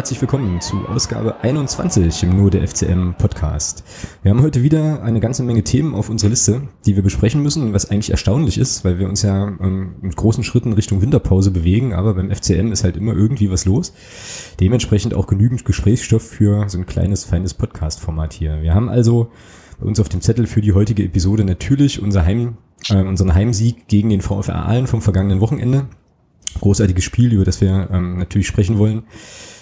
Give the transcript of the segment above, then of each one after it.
Herzlich willkommen zu Ausgabe 21 im Nur der FCM Podcast. Wir haben heute wieder eine ganze Menge Themen auf unserer Liste, die wir besprechen müssen, was eigentlich erstaunlich ist, weil wir uns ja ähm, mit großen Schritten Richtung Winterpause bewegen, aber beim FCM ist halt immer irgendwie was los. Dementsprechend auch genügend Gesprächsstoff für so ein kleines, feines Podcast-Format hier. Wir haben also bei uns auf dem Zettel für die heutige Episode natürlich unser Heim, äh, unseren Heimsieg gegen den VfR Aalen vom vergangenen Wochenende großartiges Spiel, über das wir ähm, natürlich sprechen wollen.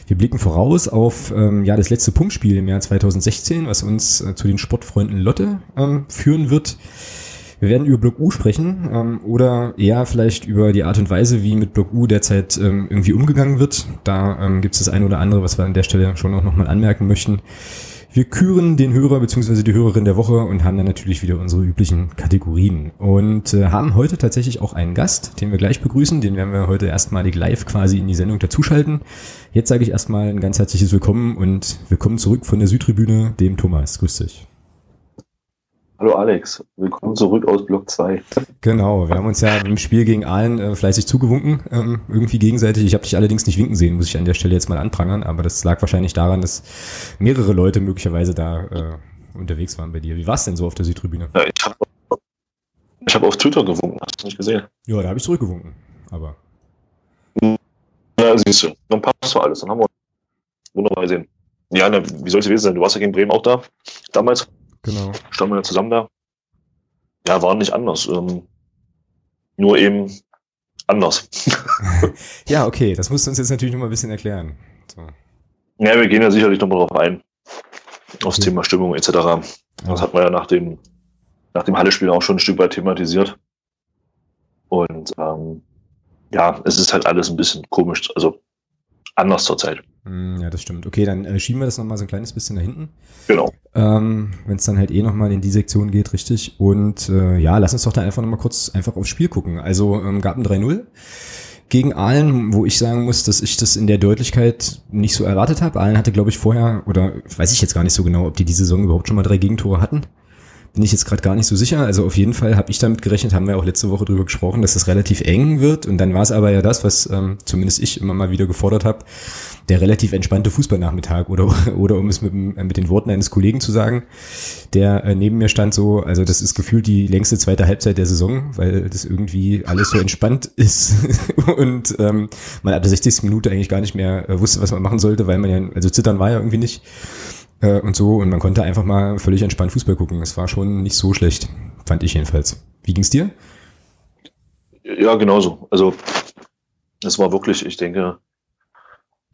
Wir blicken voraus auf ähm, ja das letzte Punktspiel im Jahr 2016, was uns äh, zu den Sportfreunden Lotte ähm, führen wird. Wir werden über Block U sprechen ähm, oder eher vielleicht über die Art und Weise, wie mit Block U derzeit ähm, irgendwie umgegangen wird. Da ähm, gibt es das eine oder andere, was wir an der Stelle schon auch nochmal anmerken möchten. Wir küren den Hörer bzw. die Hörerin der Woche und haben dann natürlich wieder unsere üblichen Kategorien. Und äh, haben heute tatsächlich auch einen Gast, den wir gleich begrüßen. Den werden wir heute erstmalig live quasi in die Sendung dazuschalten. Jetzt sage ich erstmal ein ganz herzliches Willkommen und willkommen zurück von der Südtribüne, dem Thomas. Grüß dich. Hallo Alex, willkommen zurück aus Block 2. Genau, wir haben uns ja im Spiel gegen Aalen äh, fleißig zugewunken, ähm, irgendwie gegenseitig. Ich habe dich allerdings nicht winken sehen, muss ich an der Stelle jetzt mal anprangern, aber das lag wahrscheinlich daran, dass mehrere Leute möglicherweise da äh, unterwegs waren bei dir. Wie war es denn so auf der Südtribüne? Ja, ich habe ich hab auf Twitter gewunken, hast du nicht gesehen? Ja, da habe ich zurückgewunken, aber... Ja, siehst du, dann passt doch alles, dann haben wir wunderbar gesehen. Ja, ne, wie soll es gewesen sein? Du warst ja gegen Bremen auch da, damals. Genau. Standen wir ja zusammen da. Ja, war nicht anders. Ähm, nur eben anders. ja, okay, das musst du uns jetzt natürlich noch mal ein bisschen erklären. So. Ja, wir gehen ja sicherlich noch mal drauf ein. Aufs okay. Thema Stimmung etc. Das ja. hat man ja nach dem, nach dem Halle-Spiel auch schon ein Stück weit thematisiert. Und ähm, ja, es ist halt alles ein bisschen komisch, also anders zurzeit. Hm, ja, das stimmt. Okay, dann äh, schieben wir das nochmal so ein kleines bisschen da hinten. Genau. Ähm, Wenn es dann halt eh nochmal in die Sektion geht, richtig. Und äh, ja, lass uns doch da einfach nochmal kurz einfach aufs Spiel gucken. Also ähm, gab ein 3-0 gegen Aalen, wo ich sagen muss, dass ich das in der Deutlichkeit nicht so erwartet habe. Aalen hatte, glaube ich, vorher, oder weiß ich jetzt gar nicht so genau, ob die diese Saison überhaupt schon mal drei Gegentore hatten. Bin ich jetzt gerade gar nicht so sicher. Also auf jeden Fall habe ich damit gerechnet, haben wir auch letzte Woche drüber gesprochen, dass das relativ eng wird. Und dann war es aber ja das, was ähm, zumindest ich immer mal wieder gefordert habe, der relativ entspannte Fußballnachmittag oder, oder um es mit, mit den Worten eines Kollegen zu sagen, der äh, neben mir stand so, also das ist gefühlt die längste zweite Halbzeit der Saison, weil das irgendwie alles so entspannt ist und ähm, man ab der 60. Minute eigentlich gar nicht mehr äh, wusste, was man machen sollte, weil man ja, also zittern war ja irgendwie nicht äh, und so und man konnte einfach mal völlig entspannt Fußball gucken. Es war schon nicht so schlecht, fand ich jedenfalls. Wie ging's dir? Ja, genauso. Also es war wirklich, ich denke,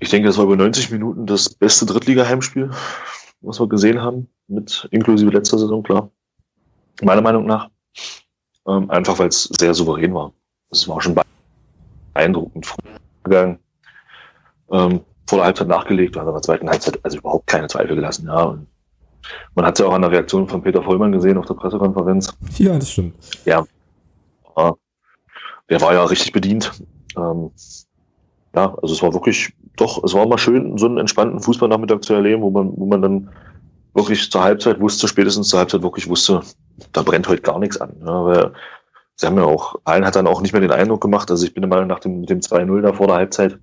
ich denke, das war über 90 Minuten das beste Drittliga-Heimspiel, was wir gesehen haben, mit inklusive letzter Saison, klar. Meiner Meinung nach. Ähm, einfach weil es sehr souverän war. Es war schon beeindruckend gegangen. Ähm, vor der Halbzeit nachgelegt, und in der zweiten Halbzeit also überhaupt keine Zweifel gelassen. Ja. Und man hat es ja auch an der Reaktion von Peter Vollmann gesehen auf der Pressekonferenz. Ja, das stimmt. Ja. Der war ja richtig bedient. Ähm, ja, also es war wirklich, doch, es war mal schön, so einen entspannten Fußballnachmittag zu erleben, wo man, wo man dann wirklich zur Halbzeit wusste, spätestens zur Halbzeit wirklich wusste, da brennt heute gar nichts an. Ja, weil sie haben ja auch, allen hat dann auch nicht mehr den Eindruck gemacht, also ich bin der Meinung, nach dem, dem 2-0 da vor der Halbzeit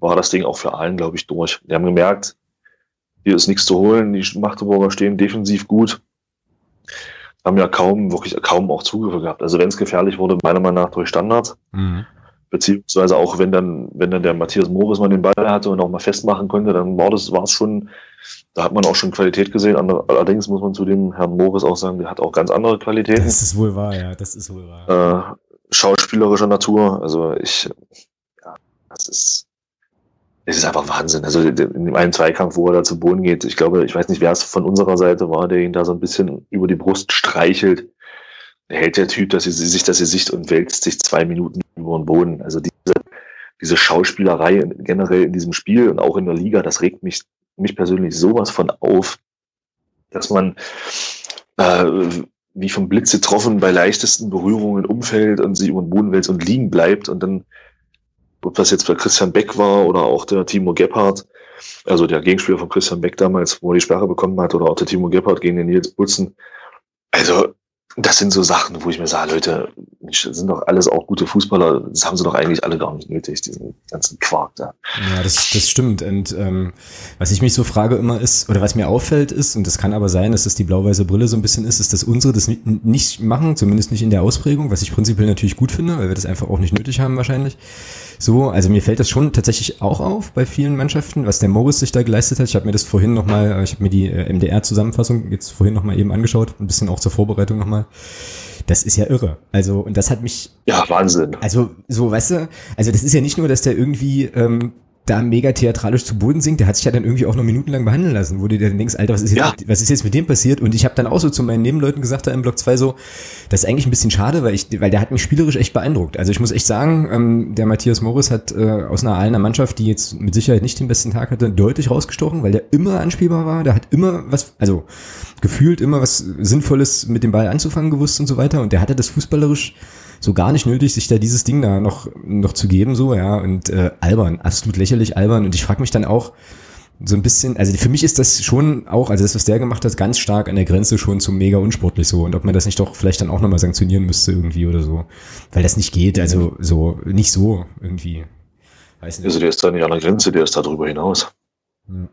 war das Ding auch für allen, glaube ich, durch. Die haben gemerkt, hier ist nichts zu holen, die Magdeburger stehen defensiv gut, haben ja kaum, wirklich kaum auch Zugriffe gehabt. Also wenn es gefährlich wurde, meiner Meinung nach durch Standards. Mhm. Beziehungsweise auch wenn dann, wenn dann der Matthias Morris mal den Ball hatte und auch mal festmachen konnte, dann war das, war es schon, da hat man auch schon Qualität gesehen. Allerdings muss man zu dem Herrn Morris auch sagen, der hat auch ganz andere Qualitäten. Das ist wohl wahr, ja, das ist wohl wahr. Äh, schauspielerischer Natur. Also ich, ja, das ist, es ist einfach Wahnsinn. Also in dem einen Zweikampf, wo er da zu Boden geht, ich glaube, ich weiß nicht, wer es von unserer Seite war, der ihn da so ein bisschen über die Brust streichelt hält der Typ, dass sie sich das Gesicht und wälzt sich zwei Minuten über den Boden. Also diese, diese Schauspielerei generell in diesem Spiel und auch in der Liga, das regt mich, mich persönlich sowas von auf, dass man äh, wie vom Blitz getroffen bei leichtesten Berührungen umfällt und sich über den Boden wälzt und liegen bleibt und dann, ob das jetzt bei Christian Beck war oder auch der Timo Gebhardt, also der Gegenspieler von Christian Beck damals, wo er die Sperre bekommen hat, oder auch der Timo Gebhardt gegen den Nils Butzen. Also das sind so Sachen, wo ich mir sage, Leute, sind doch alles auch gute Fußballer, das haben sie doch eigentlich alle gar nicht nötig, diesen ganzen Quark da. Ja, das, das stimmt. Und ähm, was ich mich so frage immer ist, oder was mir auffällt ist, und das kann aber sein, dass das die blau-weiße Brille so ein bisschen ist, ist, dass unsere das nicht machen, zumindest nicht in der Ausprägung, was ich prinzipiell natürlich gut finde, weil wir das einfach auch nicht nötig haben wahrscheinlich. So, also mir fällt das schon tatsächlich auch auf bei vielen Mannschaften, was der Morris sich da geleistet hat. Ich habe mir das vorhin nochmal, äh, ich habe mir die äh, MDR-Zusammenfassung jetzt vorhin nochmal eben angeschaut, ein bisschen auch zur Vorbereitung nochmal. Das ist ja irre. Also, und das hat mich. Ja, Wahnsinn. Also, so, weißt du, also das ist ja nicht nur, dass der irgendwie ähm, da mega theatralisch zu Boden sinkt, der hat sich ja dann irgendwie auch noch minutenlang behandeln lassen, wo du dir dann denkst, Alter, was ist jetzt, ja. was ist jetzt mit dem passiert? Und ich habe dann auch so zu meinen Nebenleuten gesagt, da im Block 2 so, das ist eigentlich ein bisschen schade, weil ich, weil der hat mich spielerisch echt beeindruckt. Also ich muss echt sagen, ähm, der Matthias Morris hat äh, aus einer Ahlener Mannschaft, die jetzt mit Sicherheit nicht den besten Tag hatte, deutlich rausgestochen, weil der immer anspielbar war, der hat immer was, also gefühlt immer was Sinnvolles mit dem Ball anzufangen gewusst und so weiter und der hatte das fußballerisch so gar nicht nötig, sich da dieses Ding da noch, noch zu geben, so, ja, und äh, albern, absolut lächerlich albern. Und ich frage mich dann auch so ein bisschen, also für mich ist das schon auch, also das, was der gemacht hat, ganz stark an der Grenze schon zum mega unsportlich so. Und ob man das nicht doch vielleicht dann auch nochmal sanktionieren müsste irgendwie oder so. Weil das nicht geht, also so, nicht so irgendwie. Weiß nicht. Also der ist da nicht an der Grenze, der ist da drüber hinaus. Ja.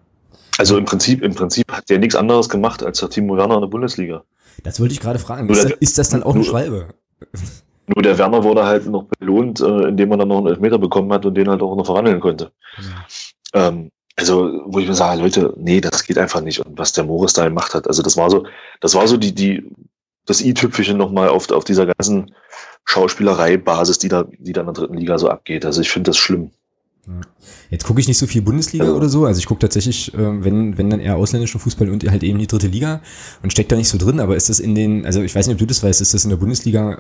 Also im Prinzip, im Prinzip hat der nichts anderes gemacht als der Timo Werner in der Bundesliga. Das wollte ich gerade fragen. Ist, das, ist das dann auch eine Schwalbe? Nur der Werner wurde halt noch belohnt, äh, indem er dann noch einen Elfmeter bekommen hat und den halt auch noch verwandeln konnte. Ja. Ähm, also, wo ich mir sage, Leute, nee, das geht einfach nicht. Und was der Morris da gemacht hat, also das war so, das war so die, die, das i-Tüpfelchen nochmal auf, auf dieser ganzen Schauspielerei-Basis, die da, die da in der dritten Liga so abgeht. Also ich finde das schlimm. Jetzt gucke ich nicht so viel Bundesliga oder so. Also ich gucke tatsächlich, äh, wenn, wenn dann eher ausländischen Fußball und halt eben die dritte Liga und steckt da nicht so drin. Aber ist das in den, also ich weiß nicht, ob du das weißt, ist das in der Bundesliga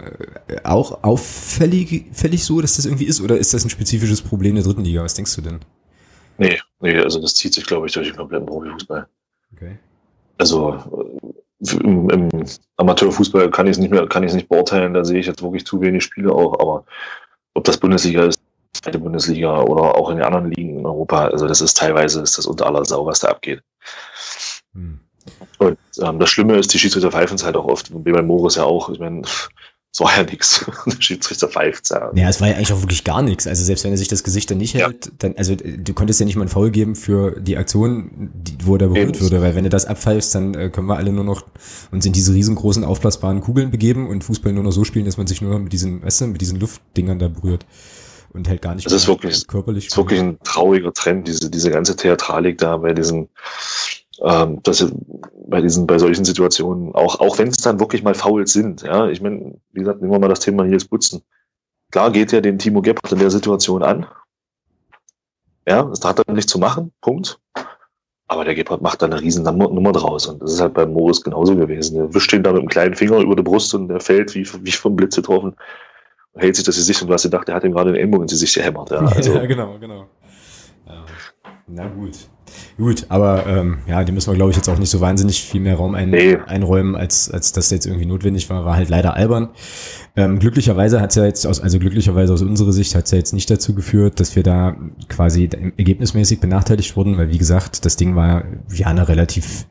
äh, auch auffällig fällig so, dass das irgendwie ist? Oder ist das ein spezifisches Problem der dritten Liga? Was denkst du denn? Nee, nee, also das zieht sich, glaube ich, durch den kompletten Profifußball. Okay. Also äh, im, im Amateurfußball kann ich es nicht mehr, kann ich es nicht beurteilen, da sehe ich jetzt wirklich zu wenig Spiele auch, aber ob das Bundesliga ist, zweite Bundesliga oder auch in den anderen Ligen in Europa. Also das ist teilweise ist das unter aller Sau, was da abgeht. Hm. Und ähm, das Schlimme ist, die Schiedsrichter pfeifen es halt auch oft, wie bei Morris ja auch. Ich meine, es war ja nichts. Der Schiedsrichter pfeift ja. Ja, es war ja eigentlich auch wirklich gar nichts. Also selbst wenn er sich das Gesicht dann nicht hält, ja. dann, also du konntest ja nicht mal einen Foul geben für die Aktion, die, wo er da berührt würde, weil wenn du das abpfeifst, dann äh, können wir alle nur noch uns in diese riesengroßen aufblasbaren Kugeln begeben und Fußball nur noch so spielen, dass man sich nur noch mit diesen, weißt du, mit diesen Luftdingern da berührt und halt gar nicht. Das ist wirklich, körperlich. ist wirklich ein trauriger Trend, diese, diese ganze Theatralik da bei diesen, ähm, das, bei diesen, bei solchen Situationen, auch, auch wenn es dann wirklich mal Fouls sind, ja, ich meine, wie gesagt, nehmen wir mal das Thema Nils Butzen. Klar geht ja den Timo Gebhardt in der Situation an. Ja, das hat er nicht zu machen, Punkt. Aber der Gebhardt macht da eine riesen Nummer draus. Und das ist halt bei Morris genauso gewesen. Der wischt ihn da mit einem kleinen Finger über die Brust und der fällt wie, wie vom Blitz getroffen hält sich das Gesicht und du hast gedacht, der hat ihm gerade den Ellbogen ins Gesicht gehämmert. Ja, also. ja genau, genau. Ja. Na gut. Gut, aber ähm, ja, die müssen wir, glaube ich, jetzt auch nicht so wahnsinnig viel mehr Raum ein, nee. einräumen, als, als das jetzt irgendwie notwendig war. War halt leider albern. Ähm, glücklicherweise hat es ja jetzt, aus, also glücklicherweise aus unserer Sicht hat es ja jetzt nicht dazu geführt, dass wir da quasi ergebnismäßig benachteiligt wurden, weil wie gesagt, das Ding war ja eine relativ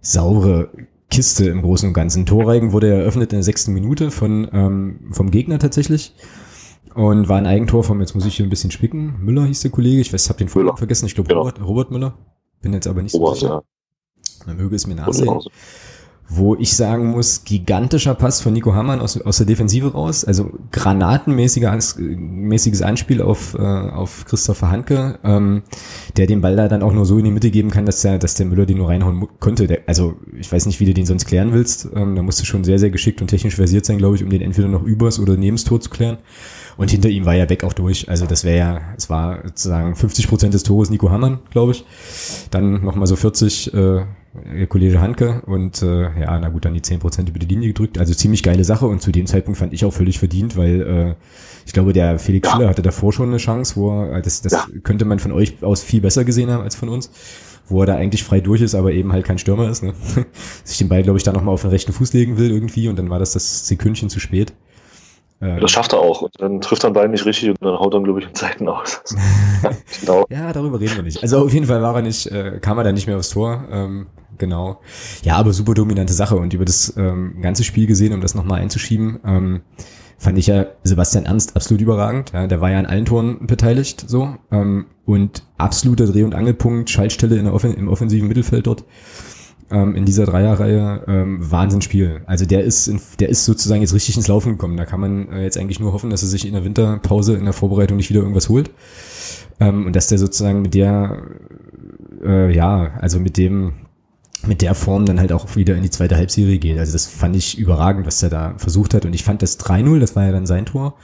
saure Kiste im Großen und Ganzen. Torreigen wurde eröffnet in der sechsten Minute von, ähm, vom Gegner tatsächlich. Und war ein Eigentor vom, jetzt muss ich hier ein bisschen spicken. Müller hieß der Kollege, ich weiß, hab den Vornamen vergessen, ich glaube ja. Robert, Robert Müller. Bin jetzt aber nicht Robert, so sicher. Ja. Dann möge es mir nachsehen wo ich sagen muss, gigantischer Pass von Nico Hammann aus, aus der Defensive raus, also granatenmäßiges Anspiel auf, äh, auf Christopher Hanke, ähm, der den Ball da dann auch nur so in die Mitte geben kann, dass der, dass der Müller den nur reinhauen konnte. Der, also ich weiß nicht, wie du den sonst klären willst. Ähm, da musst du schon sehr, sehr geschickt und technisch versiert sein, glaube ich, um den entweder noch übers oder nebens Tor zu klären. Und hinter ihm war ja Beck auch durch. Also das wäre ja, es war sozusagen 50 Prozent des Tores Nico Hammann, glaube ich. Dann nochmal so 40 äh, Kollege Hanke und äh, ja, na gut, dann die 10% über die Linie gedrückt. Also ziemlich geile Sache und zu dem Zeitpunkt fand ich auch völlig verdient, weil äh, ich glaube, der Felix ja. Schiller hatte davor schon eine Chance, wo er, das, das ja. könnte man von euch aus viel besser gesehen haben als von uns, wo er da eigentlich frei durch ist, aber eben halt kein Stürmer ist. Ne? Sich den Ball, glaube ich, da nochmal auf den rechten Fuß legen will irgendwie und dann war das das Sekündchen zu spät. Ähm, das schafft er auch. Und dann trifft er den Ball nicht richtig und dann haut er, glaube ich, in Zeiten aus. genau. Ja, darüber reden wir nicht. Also auf jeden Fall war er nicht, äh, kam er dann nicht mehr aufs Tor. Ähm, genau. Ja, aber super dominante Sache und über das ähm, ganze Spiel gesehen, um das nochmal einzuschieben, ähm, fand ich ja Sebastian Ernst absolut überragend. Ja, der war ja an allen Toren beteiligt, so ähm, und absoluter Dreh- und Angelpunkt, Schaltstelle in der Offen im offensiven Mittelfeld dort ähm, in dieser Dreierreihe. Ähm, Wahnsinnsspiel. Also der ist, in, der ist sozusagen jetzt richtig ins Laufen gekommen. Da kann man äh, jetzt eigentlich nur hoffen, dass er sich in der Winterpause in der Vorbereitung nicht wieder irgendwas holt ähm, und dass der sozusagen mit der, äh, ja, also mit dem mit der Form dann halt auch wieder in die zweite Halbserie geht. Also das fand ich überragend, was er da versucht hat. Und ich fand das 3-0, das war ja dann sein Tor,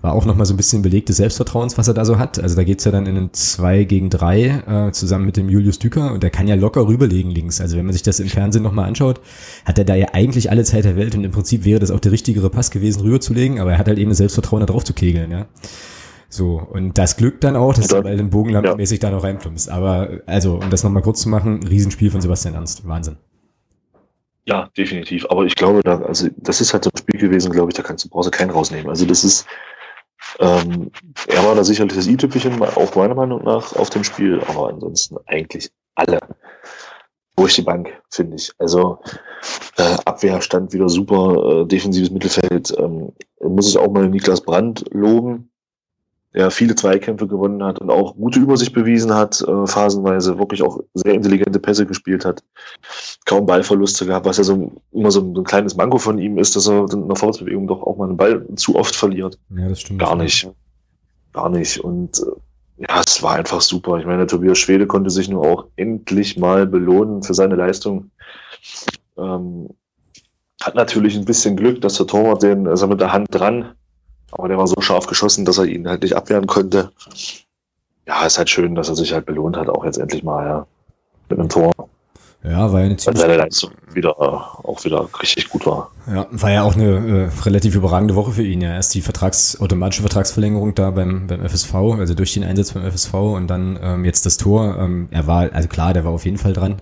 war auch nochmal so ein bisschen Beleg des Selbstvertrauens, was er da so hat. Also da geht's ja dann in einen 2 gegen 3 äh, zusammen mit dem Julius Düker und der kann ja locker rüberlegen links. Also wenn man sich das im Fernsehen nochmal anschaut, hat er da ja eigentlich alle Zeit der Welt und im Prinzip wäre das auch der richtigere Pass gewesen, rüberzulegen, aber er hat halt eben das Selbstvertrauen, da drauf zu kegeln, ja. So, und das Glück dann auch, dass du bei den Bogenlampenmäßig ja. da noch reinplumpst. Aber, also, um das nochmal kurz zu machen, Riesenspiel von Sebastian Ernst. Wahnsinn. Ja, definitiv. Aber ich glaube, da, also, das ist halt so ein Spiel gewesen, glaube ich, da kannst du, brauchst du keinen rausnehmen. Also, das ist, ähm, er war da sicherlich das i-Tüpfelchen, auch meiner Meinung nach, auf dem Spiel, aber ansonsten eigentlich alle durch die Bank, finde ich. Also äh, Abwehr stand wieder super, äh, defensives Mittelfeld. Ähm, muss ich auch mal Niklas Brandt loben, der viele Zweikämpfe gewonnen hat und auch gute Übersicht bewiesen hat, äh, phasenweise wirklich auch sehr intelligente Pässe gespielt hat, kaum Ballverluste gehabt, was ja so immer so ein, so ein kleines Manko von ihm ist, dass er in der Vorwärtsbewegung doch auch mal einen Ball zu oft verliert. Ja, das stimmt. Gar nicht. Gar nicht. Und äh, ja, es war einfach super. Ich meine, Tobias Schwede konnte sich nur auch endlich mal belohnen für seine Leistung. Ähm, hat natürlich ein bisschen Glück, dass der Torwart den, also mit der Hand dran aber der war so scharf geschossen, dass er ihn halt nicht abwehren konnte. Ja, ist halt schön, dass er sich halt belohnt hat, auch jetzt endlich mal, ja. Mit einem Tor. Ja, war ja eine ziemlich. Weil seine Leistung wieder, auch wieder richtig gut war. Ja, war ja auch eine äh, relativ überragende Woche für ihn. Ja, erst die Vertrags, automatische Vertragsverlängerung da beim, beim FSV, also durch den Einsatz beim FSV und dann ähm, jetzt das Tor. Ähm, er war, also klar, der war auf jeden Fall dran.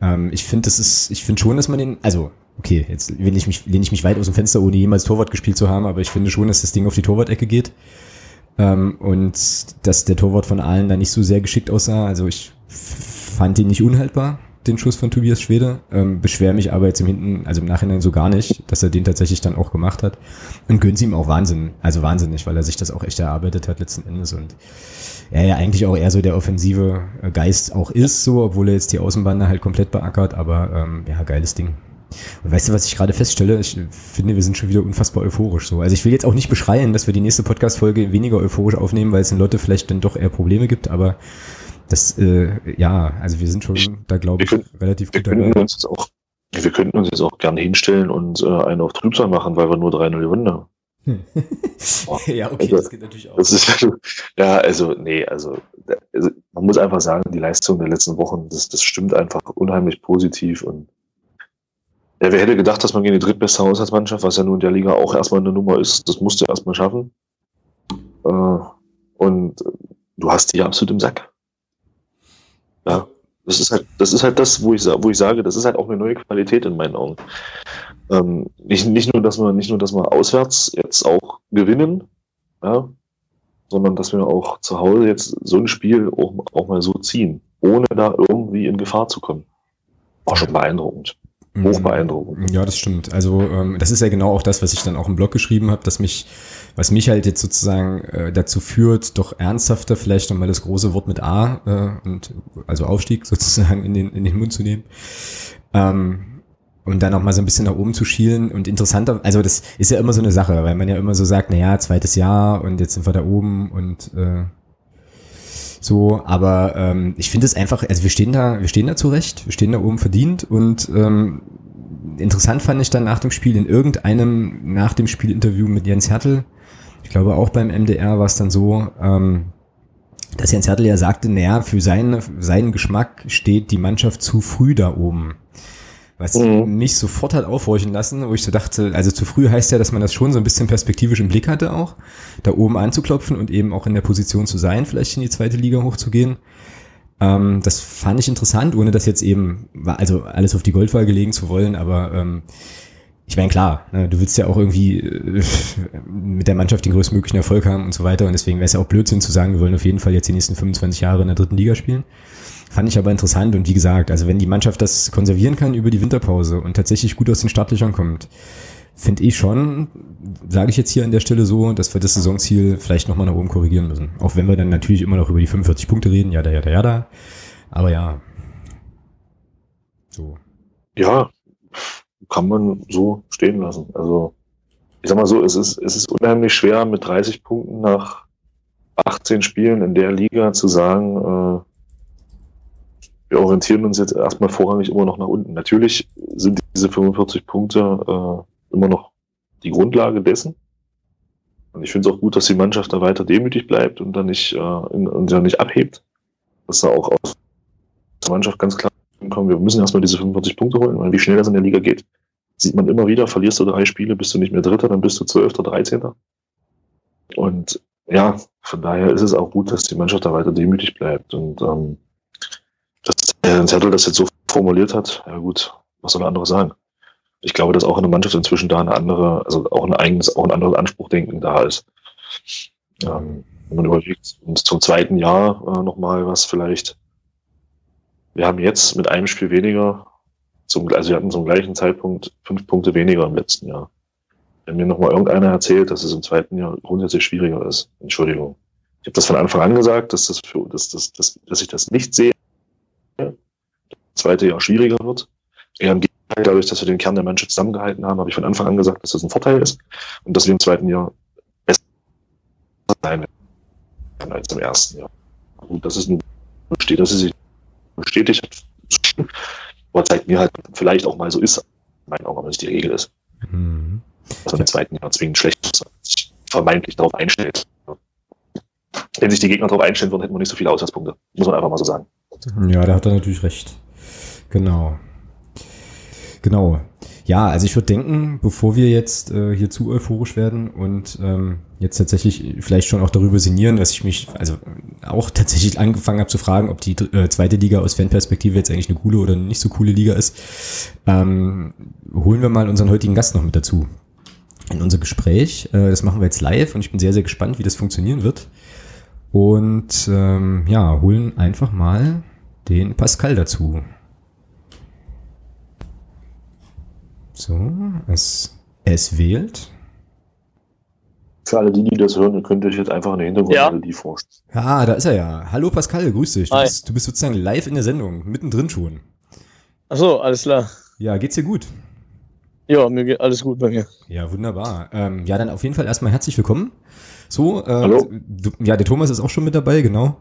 Ähm, ich finde, das ist, ich finde schon, dass man den, also okay, jetzt lehne ich mich, lehne ich mich weit aus dem Fenster, ohne jemals Torwart gespielt zu haben, aber ich finde schon, dass das Ding auf die Torwart-Ecke geht. Ähm, und dass der Torwart von allen da nicht so sehr geschickt aussah. Also ich fand ihn nicht unhaltbar, den Schuss von Tobias Schwede. Ähm, beschwer mich aber jetzt im Hinten, also im Nachhinein so gar nicht, dass er den tatsächlich dann auch gemacht hat. Und gönnt ihm auch Wahnsinn, also wahnsinnig, weil er sich das auch echt erarbeitet hat letzten Endes und er ja eigentlich auch eher so der offensive Geist auch ist, so, obwohl er jetzt die Außenbande halt komplett beackert, aber ähm, ja, geiles Ding. Und weißt du, was ich gerade feststelle? Ich finde, wir sind schon wieder unfassbar euphorisch so. Also ich will jetzt auch nicht beschreien, dass wir die nächste Podcast-Folge weniger euphorisch aufnehmen, weil es in Leute vielleicht dann doch eher Probleme gibt, aber das, äh, ja, also wir sind schon ich, da, glaube ich, können, relativ gut dabei. Uns jetzt auch, wir könnten uns jetzt auch gerne hinstellen und äh, einen auf Trübsal machen, weil wir nur 3-0 gewinnen haben. ja, okay, also, das geht natürlich auch. Ist, ja, also, nee, also, also, man muss einfach sagen, die Leistung der letzten Wochen, das, das stimmt einfach unheimlich positiv und ja, wer hätte gedacht, dass man gegen die drittbeste Haushaltsmannschaft, was ja nun in der Liga auch erstmal eine Nummer ist, das musst du erstmal schaffen. Äh, und du hast die absolut im Sack. Ja, das ist halt, das ist halt das, wo ich, wo ich sage, das ist halt auch eine neue Qualität in meinen Augen. Ähm, nicht, nicht nur, dass wir, nicht nur, dass wir auswärts jetzt auch gewinnen, ja, sondern dass wir auch zu Hause jetzt so ein Spiel auch, auch mal so ziehen, ohne da irgendwie in Gefahr zu kommen. War schon beeindruckend. Mhm. Hochbeeindruckend. Ja, das stimmt. Also ähm, das ist ja genau auch das, was ich dann auch im Blog geschrieben habe, dass mich, was mich halt jetzt sozusagen äh, dazu führt, doch ernsthafter vielleicht nochmal das große Wort mit A äh, und also Aufstieg sozusagen in den, in den Mund zu nehmen. Ähm, und dann auch mal so ein bisschen nach oben zu schielen und interessanter, also das ist ja immer so eine Sache, weil man ja immer so sagt, na ja, zweites Jahr und jetzt sind wir da oben und äh, so, aber ähm, ich finde es einfach, also wir stehen da, wir stehen da zurecht, wir stehen da oben verdient und ähm, interessant fand ich dann nach dem Spiel in irgendeinem nach dem Spielinterview mit Jens Hertel, ich glaube auch beim MDR war es dann so, ähm, dass Jens Hertel ja sagte, naja, für seine, seinen Geschmack steht die Mannschaft zu früh da oben was mhm. mich sofort hat aufhorchen lassen, wo ich so dachte, also zu früh heißt ja, dass man das schon so ein bisschen perspektivisch im Blick hatte auch, da oben anzuklopfen und eben auch in der Position zu sein, vielleicht in die zweite Liga hochzugehen. Ähm, das fand ich interessant, ohne das jetzt eben, also alles auf die Goldwahl gelegen zu wollen, aber ähm, ich meine, klar, ne, du willst ja auch irgendwie äh, mit der Mannschaft den größtmöglichen Erfolg haben und so weiter und deswegen wäre es ja auch Blödsinn zu sagen, wir wollen auf jeden Fall jetzt die nächsten 25 Jahre in der dritten Liga spielen. Fand ich aber interessant und wie gesagt, also wenn die Mannschaft das konservieren kann über die Winterpause und tatsächlich gut aus den Startlöchern kommt, finde ich schon, sage ich jetzt hier an der Stelle so, dass wir das Saisonziel vielleicht nochmal nach oben korrigieren müssen. Auch wenn wir dann natürlich immer noch über die 45 Punkte reden, ja, da, ja, da, ja, da. Aber ja. So. Ja, kann man so stehen lassen. Also, ich sag mal so, es ist, es ist unheimlich schwer, mit 30 Punkten nach 18 Spielen in der Liga zu sagen, äh, wir orientieren uns jetzt erstmal vorrangig immer noch nach unten. Natürlich sind diese 45 Punkte äh, immer noch die Grundlage dessen. Und ich finde es auch gut, dass die Mannschaft da weiter demütig bleibt und dann nicht, äh, in, und dann nicht abhebt. Dass da auch aus der Mannschaft ganz klar kommt, wir müssen erstmal diese 45 Punkte holen, weil wie schnell das in der Liga geht, sieht man immer wieder, verlierst du drei Spiele, bist du nicht mehr Dritter, dann bist du Zwölfter, Dreizehnter. Und ja, von daher ist es auch gut, dass die Mannschaft da weiter demütig bleibt. Und ähm, Herr Zettel das jetzt so formuliert hat, ja gut, was soll er anderes sagen? Ich glaube, dass auch in der Mannschaft inzwischen da eine andere, also auch ein eigenes, auch ein anderes Anspruchdenken da ist. Ähm, wenn man überlegt, und zum zweiten Jahr äh, nochmal was vielleicht, wir haben jetzt mit einem Spiel weniger, zum, also wir hatten zum gleichen Zeitpunkt fünf Punkte weniger im letzten Jahr. Wenn mir nochmal irgendeiner erzählt, dass es im zweiten Jahr grundsätzlich schwieriger ist, Entschuldigung. Ich habe das von Anfang an gesagt, dass, das für, dass, dass, dass, dass ich das nicht sehe, zweite Jahr schwieriger wird. Eher im Gegenteil, dadurch, dass wir den Kern der Mannschaft zusammengehalten haben, habe ich von Anfang an gesagt, dass das ein Vorteil ist und dass wir im zweiten Jahr besser sein werden als im ersten Jahr. Und das ist ein steht, dass sie sich bestätigt hat. Aber zeigt mir halt vielleicht auch mal so ist, in meinen Augen aber nicht die Regel ist. Mhm. Dass man im zweiten Jahr zwingend schlecht ist, vermeintlich darauf einstellt. Wenn sich die Gegner darauf einstellen würden, hätten wir nicht so viele Auswärtspunkte. Muss man einfach mal so sagen. Ja, da hat er natürlich recht. Genau. Genau. Ja, also ich würde denken, bevor wir jetzt äh, hier zu euphorisch werden und ähm, jetzt tatsächlich vielleicht schon auch darüber sinnieren, dass ich mich also auch tatsächlich angefangen habe zu fragen, ob die äh, zweite Liga aus Fanperspektive jetzt eigentlich eine coole oder nicht so coole Liga ist, ähm, holen wir mal unseren heutigen Gast noch mit dazu in unser Gespräch. Äh, das machen wir jetzt live und ich bin sehr, sehr gespannt, wie das funktionieren wird. Und ähm, ja, holen einfach mal den Pascal dazu. So, es, es wählt. Für alle die, die das hören, könnt ihr euch jetzt einfach eine Hintergrundmelodie ja. vorstellen. Ja, da ist er ja. Hallo Pascal, grüß dich. Du bist, du bist, sozusagen live in der Sendung, mittendrin schon. Ach so, alles klar. Ja, geht's dir gut? Ja, mir geht alles gut bei mir. Ja, wunderbar. Ähm, ja, dann auf jeden Fall erstmal herzlich willkommen. So, äh, Hallo. Du, ja, der Thomas ist auch schon mit dabei, genau.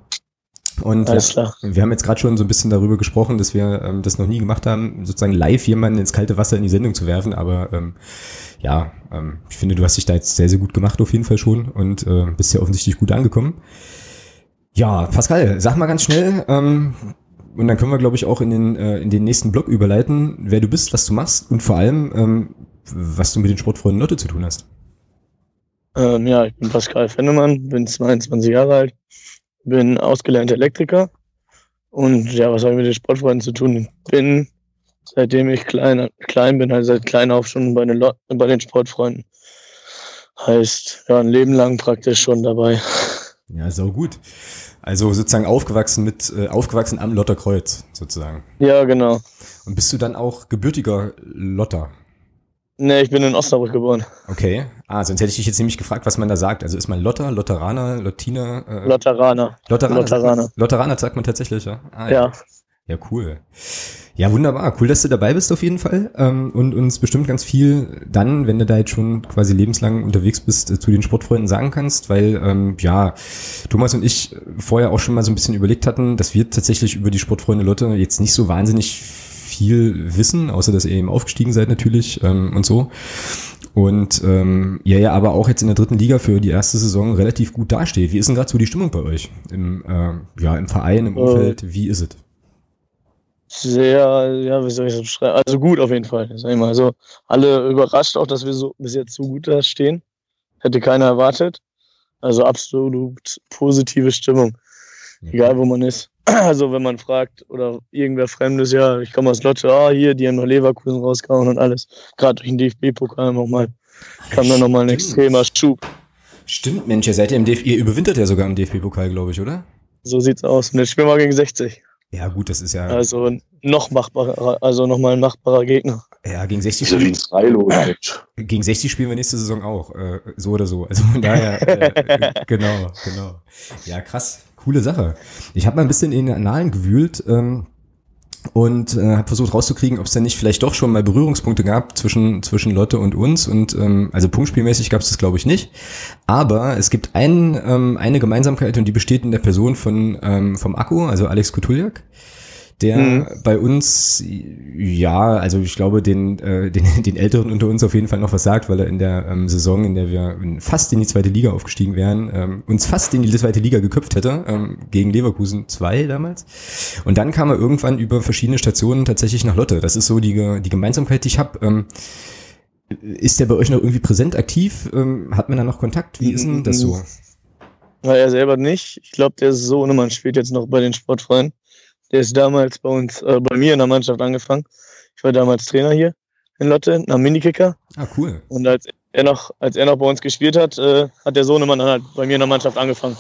Und wir haben jetzt gerade schon so ein bisschen darüber gesprochen, dass wir ähm, das noch nie gemacht haben, sozusagen live jemanden ins kalte Wasser in die Sendung zu werfen. Aber ähm, ja, ähm, ich finde, du hast dich da jetzt sehr, sehr gut gemacht auf jeden Fall schon und äh, bist ja offensichtlich gut angekommen. Ja, Pascal, sag mal ganz schnell, ähm, und dann können wir, glaube ich, auch in den, äh, in den nächsten Blog überleiten, wer du bist, was du machst und vor allem, ähm, was du mit den Sportfreunden Lotte zu tun hast. Ähm, ja, ich bin Pascal Fennemann, bin 22 Jahre alt, bin ausgelernter Elektriker. Und ja, was habe ich mit den Sportfreunden zu tun? Bin, seitdem ich klein, klein bin, halt seit klein auf schon bei den, bei den Sportfreunden. Heißt, ja, ein Leben lang praktisch schon dabei. Ja, so gut. Also sozusagen aufgewachsen mit, äh, aufgewachsen am Lotterkreuz, sozusagen. Ja, genau. Und bist du dann auch gebürtiger Lotter? Nee, ich bin in Osnabrück geboren. Okay. Ah, sonst hätte ich dich jetzt nämlich gefragt, was man da sagt. Also ist man Lotter, Lotteraner, Lottiner? Äh, Lotteraner. Lotteraner. Lotteraner. Sagt Lotteraner sagt man tatsächlich, ja? Ah, ja. ja. Ja, cool. Ja, wunderbar. Cool, dass du dabei bist auf jeden Fall ähm, und uns bestimmt ganz viel dann, wenn du da jetzt schon quasi lebenslang unterwegs bist, äh, zu den Sportfreunden sagen kannst, weil ähm, ja, Thomas und ich vorher auch schon mal so ein bisschen überlegt hatten, dass wir tatsächlich über die Sportfreunde Lotte jetzt nicht so wahnsinnig viel wissen, außer dass ihr eben aufgestiegen seid natürlich ähm, und so. Und ähm, ja, ja, aber auch jetzt in der dritten Liga für die erste Saison relativ gut dasteht. Wie ist denn gerade so die Stimmung bei euch? Im, äh, ja, im Verein, im Umfeld, äh, wie ist es? Sehr, ja, wie soll ich das beschreiben? Also gut auf jeden Fall, sag ich mal. Also alle überrascht auch, dass wir so bis jetzt so gut da stehen. Hätte keiner erwartet. Also absolut positive Stimmung. Egal wo man ist. Also wenn man fragt oder irgendwer Fremdes, ja, ich komme aus Lotte, ah, hier, die haben noch Leverkusen rausgehauen und alles. Gerade durch den DFB-Pokal nochmal. Kam da nochmal ein extremer Schub. Stimmt, Mensch, ihr seid ja im DFB, ihr überwintert ja sogar im DFB-Pokal, glaube ich, oder? So sieht's aus. Und jetzt spielen wir gegen 60. Ja, gut, das ist ja. Also noch machbarer, also nochmal ein machbarer Gegner. Ja, gegen 60 Das ist ja wie ein spielen, Silo-Match. gegen 60 spielen wir nächste Saison auch. Äh, so oder so. Also von daher, äh, genau, genau. Ja, krass. Coole Sache. Ich habe mal ein bisschen in den Annalen gewühlt. Ähm, und äh, habe versucht rauszukriegen, ob es denn nicht vielleicht doch schon mal Berührungspunkte gab zwischen zwischen Lotte und uns und ähm, also punktspielmäßig gab es das glaube ich nicht, aber es gibt ein, ähm, eine Gemeinsamkeit und die besteht in der Person von ähm, vom Akku, also Alex Kutuljak, der Mhm. bei uns ja, also ich glaube den, äh, den den Älteren unter uns auf jeden Fall noch was sagt, weil er in der ähm, Saison, in der wir fast in die zweite Liga aufgestiegen wären, ähm, uns fast in die zweite Liga geköpft hätte ähm, gegen Leverkusen 2 damals. Und dann kam er irgendwann über verschiedene Stationen tatsächlich nach Lotte. Das ist so die, die Gemeinsamkeit, die ich habe. Ähm, ist der bei euch noch irgendwie präsent, aktiv? Ähm, hat man da noch Kontakt? Wie ist denn das so? Na, er selber nicht. Ich glaube, der ist so, man spielt jetzt noch bei den Sportfreien. Der ist damals bei uns, äh, bei mir in der Mannschaft angefangen. Ich war damals Trainer hier in Lotte, am Minikicker. Ah, cool. Und als er noch, als er noch bei uns gespielt hat, äh, hat der Sohnemann dann halt bei mir in der Mannschaft angefangen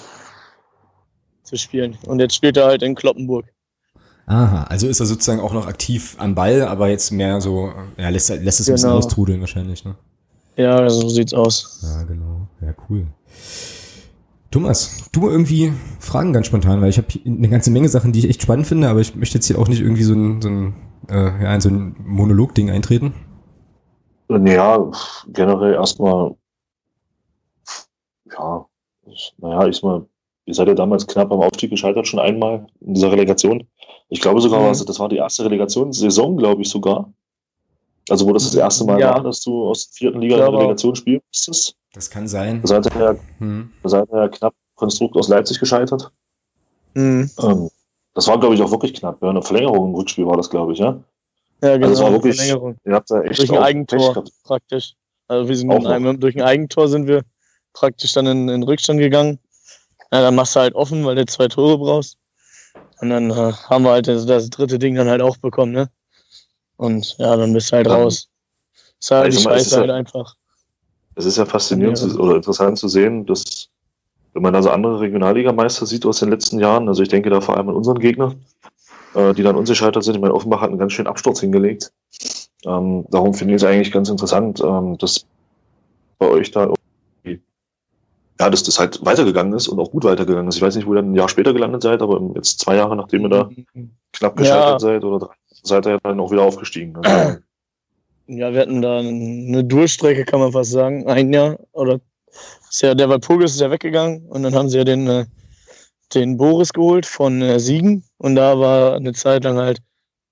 zu spielen. Und jetzt spielt er halt in Kloppenburg. Aha, also ist er sozusagen auch noch aktiv am Ball, aber jetzt mehr so, ja, lässt, lässt es ein bisschen Genau. austrudeln wahrscheinlich, ne? Ja, so sieht's aus. Ja, genau. Ja, cool. Thomas, du irgendwie Fragen ganz spontan, weil ich habe eine ganze Menge Sachen, die ich echt spannend finde, aber ich möchte jetzt hier auch nicht irgendwie so ein, so ein, äh, ja, in so ein Monolog-Ding eintreten. Ja, generell erstmal, ja, naja, ich mal, ihr seid ja damals knapp am Aufstieg gescheitert, schon einmal in dieser Relegation. Ich glaube sogar, Mhm. also das war die erste Relegationssaison, glaube ich sogar. Also wo das das erste Mal Ja. war, dass du aus der vierten Liga in. Relegation spielen musstest. Das kann sein. Da seid ihr ja, Hm. seid ihr ja knapp Konstrukt aus Leipzig gescheitert. Mhm. Ähm, das war, glaube ich, auch wirklich knapp. Ja, eine Verlängerung im Rückspiel war das, glaube ich, ja. Ja, genau. Also es war wirklich- Verlängerung. Ihr habt da echt Durch ein Eigentor. Praktisch. Also wir sind einem, durch ein Eigentor sind wir praktisch dann in, in Rückstand gegangen. Ja, dann machst du halt offen, weil du zwei Tore brauchst. Und dann äh, haben wir halt das, das dritte Ding dann halt auch bekommen, ne? Und ja, dann bist du halt Ja. raus. Ist halt Also Scheiße ja- halt einfach. Es ist ja faszinierend Ja. zu, oder interessant zu sehen, dass, wenn man also andere Regionalligameister sieht aus den letzten Jahren, also ich denke da vor allem an unseren Gegner, äh, die dann uns gescheitert sind. Ich meine, Offenbach hat einen ganz schönen Absturz hingelegt. Ähm, darum finde ich es eigentlich ganz interessant, ähm, dass bei euch da irgendwie, ja, dass das halt weitergegangen ist und auch gut weitergegangen ist. Ich weiß nicht, wo ihr dann ein Jahr später gelandet seid, aber jetzt zwei Jahre, nachdem ihr da knapp gescheitert Ja. seid oder drei, seid ihr dann auch wieder aufgestiegen. Also, Ja, wir hatten da eine Durchstrecke, kann man fast sagen. Ein Jahr oder ist ja, der Walpurgis ist ja weggegangen und dann haben sie ja den, äh, den Boris geholt von äh, Siegen und da war eine Zeit lang halt,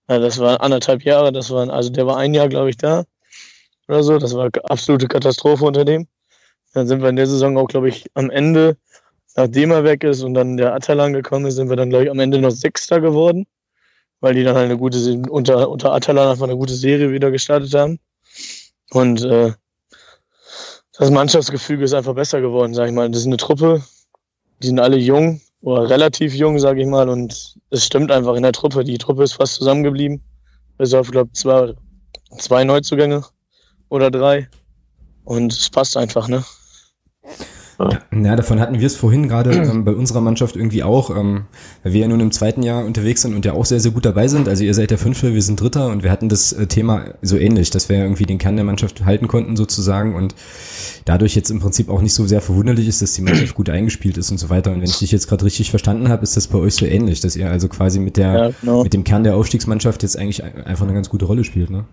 das war anderthalb Jahre, das war, also der war ein Jahr, glaube ich, da oder so. Das war absolute Katastrophe unter dem. Dann sind wir in der Saison auch, glaube ich, am Ende, nachdem er weg ist und dann der Atalan gekommen ist, sind wir dann, glaube ich, am Ende noch Sechster geworden weil die dann halt eine gute unter unter Atalan einfach eine gute Serie wieder gestartet haben und äh, das Mannschaftsgefüge ist einfach besser geworden, sag ich mal. Das ist eine Truppe, die sind alle jung oder relativ jung, sag ich mal, und es stimmt einfach in der Truppe. Die Truppe ist fast zusammengeblieben. Bis auf, glaube zwei, zwei Neuzugänge oder drei. Und es passt einfach, ne? Ja, davon hatten wir es vorhin gerade ähm, bei unserer Mannschaft irgendwie auch, ähm, weil wir ja nun im zweiten Jahr unterwegs sind und ja auch sehr, sehr gut dabei sind. Also ihr seid der Fünfte, wir sind Dritter und wir hatten das äh, Thema so ähnlich, dass wir ja irgendwie den Kern der Mannschaft halten konnten sozusagen und dadurch jetzt im Prinzip auch nicht so sehr verwunderlich ist, dass die Mannschaft gut eingespielt ist und so weiter. Und wenn ich dich jetzt gerade richtig verstanden habe, ist das bei euch so ähnlich, dass ihr also quasi mit der Ja, genau. mit dem Kern der Aufstiegsmannschaft jetzt eigentlich ein- einfach eine ganz gute Rolle spielt, ne?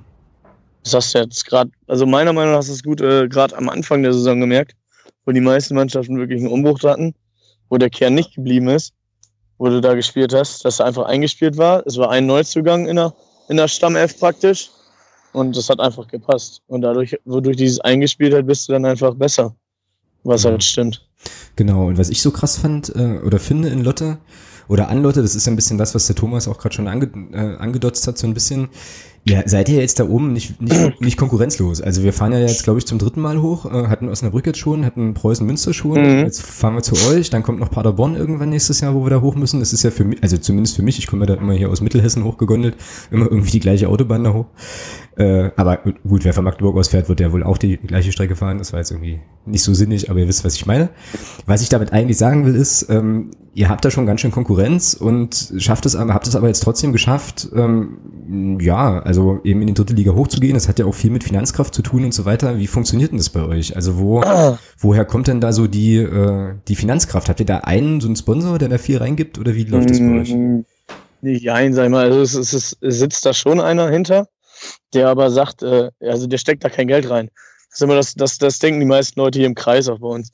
Das hast du jetzt gerade, also meiner Meinung nach hast du es gut äh, gerade am Anfang der Saison gemerkt, wo die meisten Mannschaften wirklich einen Umbruch hatten, wo der Kern nicht geblieben ist, wo du da gespielt hast, dass er einfach eingespielt war. Es war ein Neuzugang in der, in der Stammelf praktisch und das hat einfach gepasst. Und dadurch, wodurch dieses eingespielt hat, bist du dann einfach besser. Was Mhm. halt stimmt. Genau, und was ich so krass fand äh, oder finde in Lotte oder an Lotte, das ist ja ein bisschen das, was der Thomas auch gerade schon ange, äh, angedotzt hat, so ein bisschen. Ja, seid ihr jetzt da oben nicht, nicht, nicht konkurrenzlos? Also wir fahren ja jetzt, glaube ich, zum dritten Mal hoch, äh, hatten Osnabrück jetzt schon, hatten Preußen Münster schon, Mhm. jetzt fahren wir zu euch, dann kommt noch Paderborn irgendwann nächstes Jahr, wo wir da hoch müssen. Das ist ja für mich, also zumindest für mich, ich komme ja da immer hier aus Mittelhessen hochgegondelt, immer irgendwie die gleiche Autobahn da hoch. Äh, aber gut, wer von Magdeburg aus fährt, wird ja wohl auch die gleiche Strecke fahren. Das war jetzt irgendwie nicht so sinnig, aber ihr wisst, was ich meine. Was ich damit eigentlich sagen will, ist, ähm, ihr habt da schon ganz schön Konkurrenz und schafft es aber, habt es aber jetzt trotzdem geschafft, ähm, ja, also eben in die dritte Liga hochzugehen. Das hat ja auch viel mit Finanzkraft zu tun und so weiter. Wie funktioniert denn das bei euch? Also wo, woher kommt denn da so die, äh, die Finanzkraft? Habt ihr da einen, so einen Sponsor, der da viel reingibt oder wie läuft das bei euch? Nicht ein, sag ich mal. Also es, es, es sitzt da schon einer hinter, der aber sagt, äh, also der steckt da kein Geld rein. Das ist immer das, das, das denken die meisten Leute hier im Kreis auch bei uns.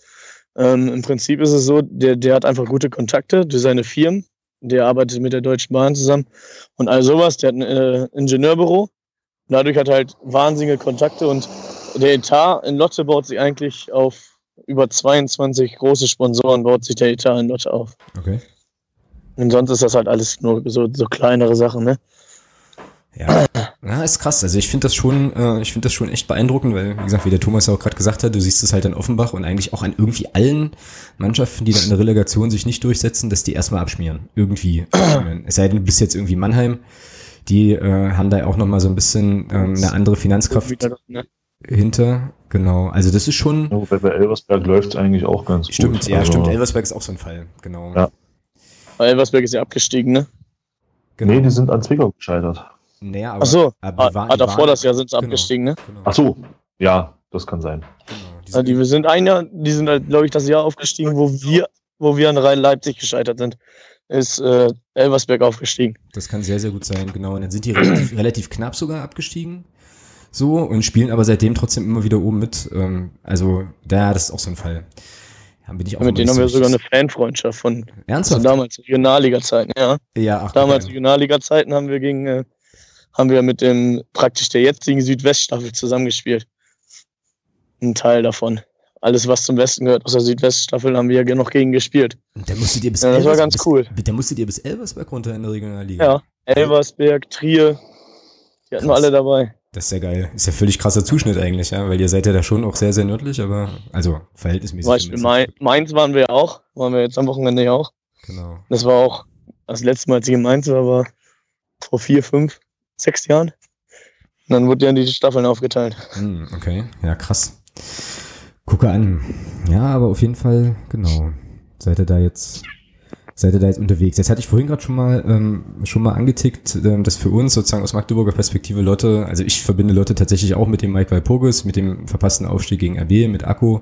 Ähm, Im Prinzip ist es so, der, der hat einfach gute Kontakte durch seine Firmen. Der arbeitet mit der Deutschen Bahn zusammen und all sowas. Der hat ein äh, Ingenieurbüro. Dadurch hat er halt wahnsinnige Kontakte und der Etat in Lotte baut sich eigentlich auf über 22 große Sponsoren, baut sich der Etat in Lotte auf. Okay. Und sonst ist das halt alles nur so, so kleinere Sachen, ne? Ja, ja ist krass. Also ich finde das schon, äh, ich finde das schon echt beeindruckend, weil, wie gesagt, wie der Thomas ja auch gerade gesagt hat, du siehst es halt in Offenbach und eigentlich auch an irgendwie allen Mannschaften, die da in der Relegation sich nicht durchsetzen, dass die erstmal abschmieren. Irgendwie. es sei denn, du bist jetzt irgendwie Mannheim. Die äh, haben da auch nochmal so ein bisschen ähm, eine andere Finanzkraft ne? hinter. Genau. Also das ist schon. Ja, bei Elversberg läuft eigentlich auch ganz stimmt, gut. Stimmt, ja, also, stimmt. Elversberg ist auch so ein Fall. Genau. Ja. Elversberg ist ja abgestiegen, ne? Genau. Nee, die sind an Zwickau gescheitert. Naja, aber, Ach so, aber die waren, ah, davor waren, das Jahr sind sie genau, abgestiegen, ne? Genau. Ach so, ja, das kann sein. Genau, die, sind, die sind ein Jahr, die sind halt, glaube ich, das Jahr aufgestiegen, wo wir, wo wir an Rhein-Leipzig gescheitert sind. Ist äh, Elversberg aufgestiegen. Das kann sehr, sehr gut sein, genau. Und dann sind die relativ, relativ knapp sogar abgestiegen. So, und spielen aber seitdem trotzdem immer wieder oben mit. Ähm, also, da, das ist auch so ein Fall. Ja, bin ich auch mit denen haben wir sogar eine Fanfreundschaft von Ernsthaft? damals Regionalliga-Zeiten, ja. Ja, ach, Damals Regionalliga-Zeiten haben wir gegen äh, haben wir mit dem praktisch der jetzigen Südweststaffel zusammengespielt. Ein Teil davon. Alles, was zum Westen gehört, aus der Südweststaffel, haben wir ja noch gegen gespielt. Der musstet ihr bis ja, das Elvers, war ganz bis, cool. Der musstet ihr bis Elversberg runter in der Regionalliga. Ja, Elversberg, Trier, die hatten wir alle dabei. Das ist ja geil. Ist ja völlig krasser Zuschnitt eigentlich, ja, weil ihr seid ja da schon auch sehr, sehr nördlich, aber also verhältnismäßig. Beispiel Mainz waren wir auch, waren wir jetzt am Wochenende ja auch. Genau. Das war auch das letzte Mal, als ich in Mainz war, war vor vier, fünf, sechs Jahren. Und dann wurden ja die Staffeln aufgeteilt. Hm, okay, ja, krass. Gucke an. Ja, aber auf jeden Fall, genau. Seid ihr da jetzt, seid ihr da jetzt unterwegs? Jetzt hatte ich vorhin gerade schon mal, ähm, schon mal angetickt, ähm, dass für uns sozusagen aus Magdeburger Perspektive Lotte, also ich verbinde Lotte tatsächlich auch mit dem Mike Walpurgis, mit dem verpassten Aufstieg gegen RB, mit Akku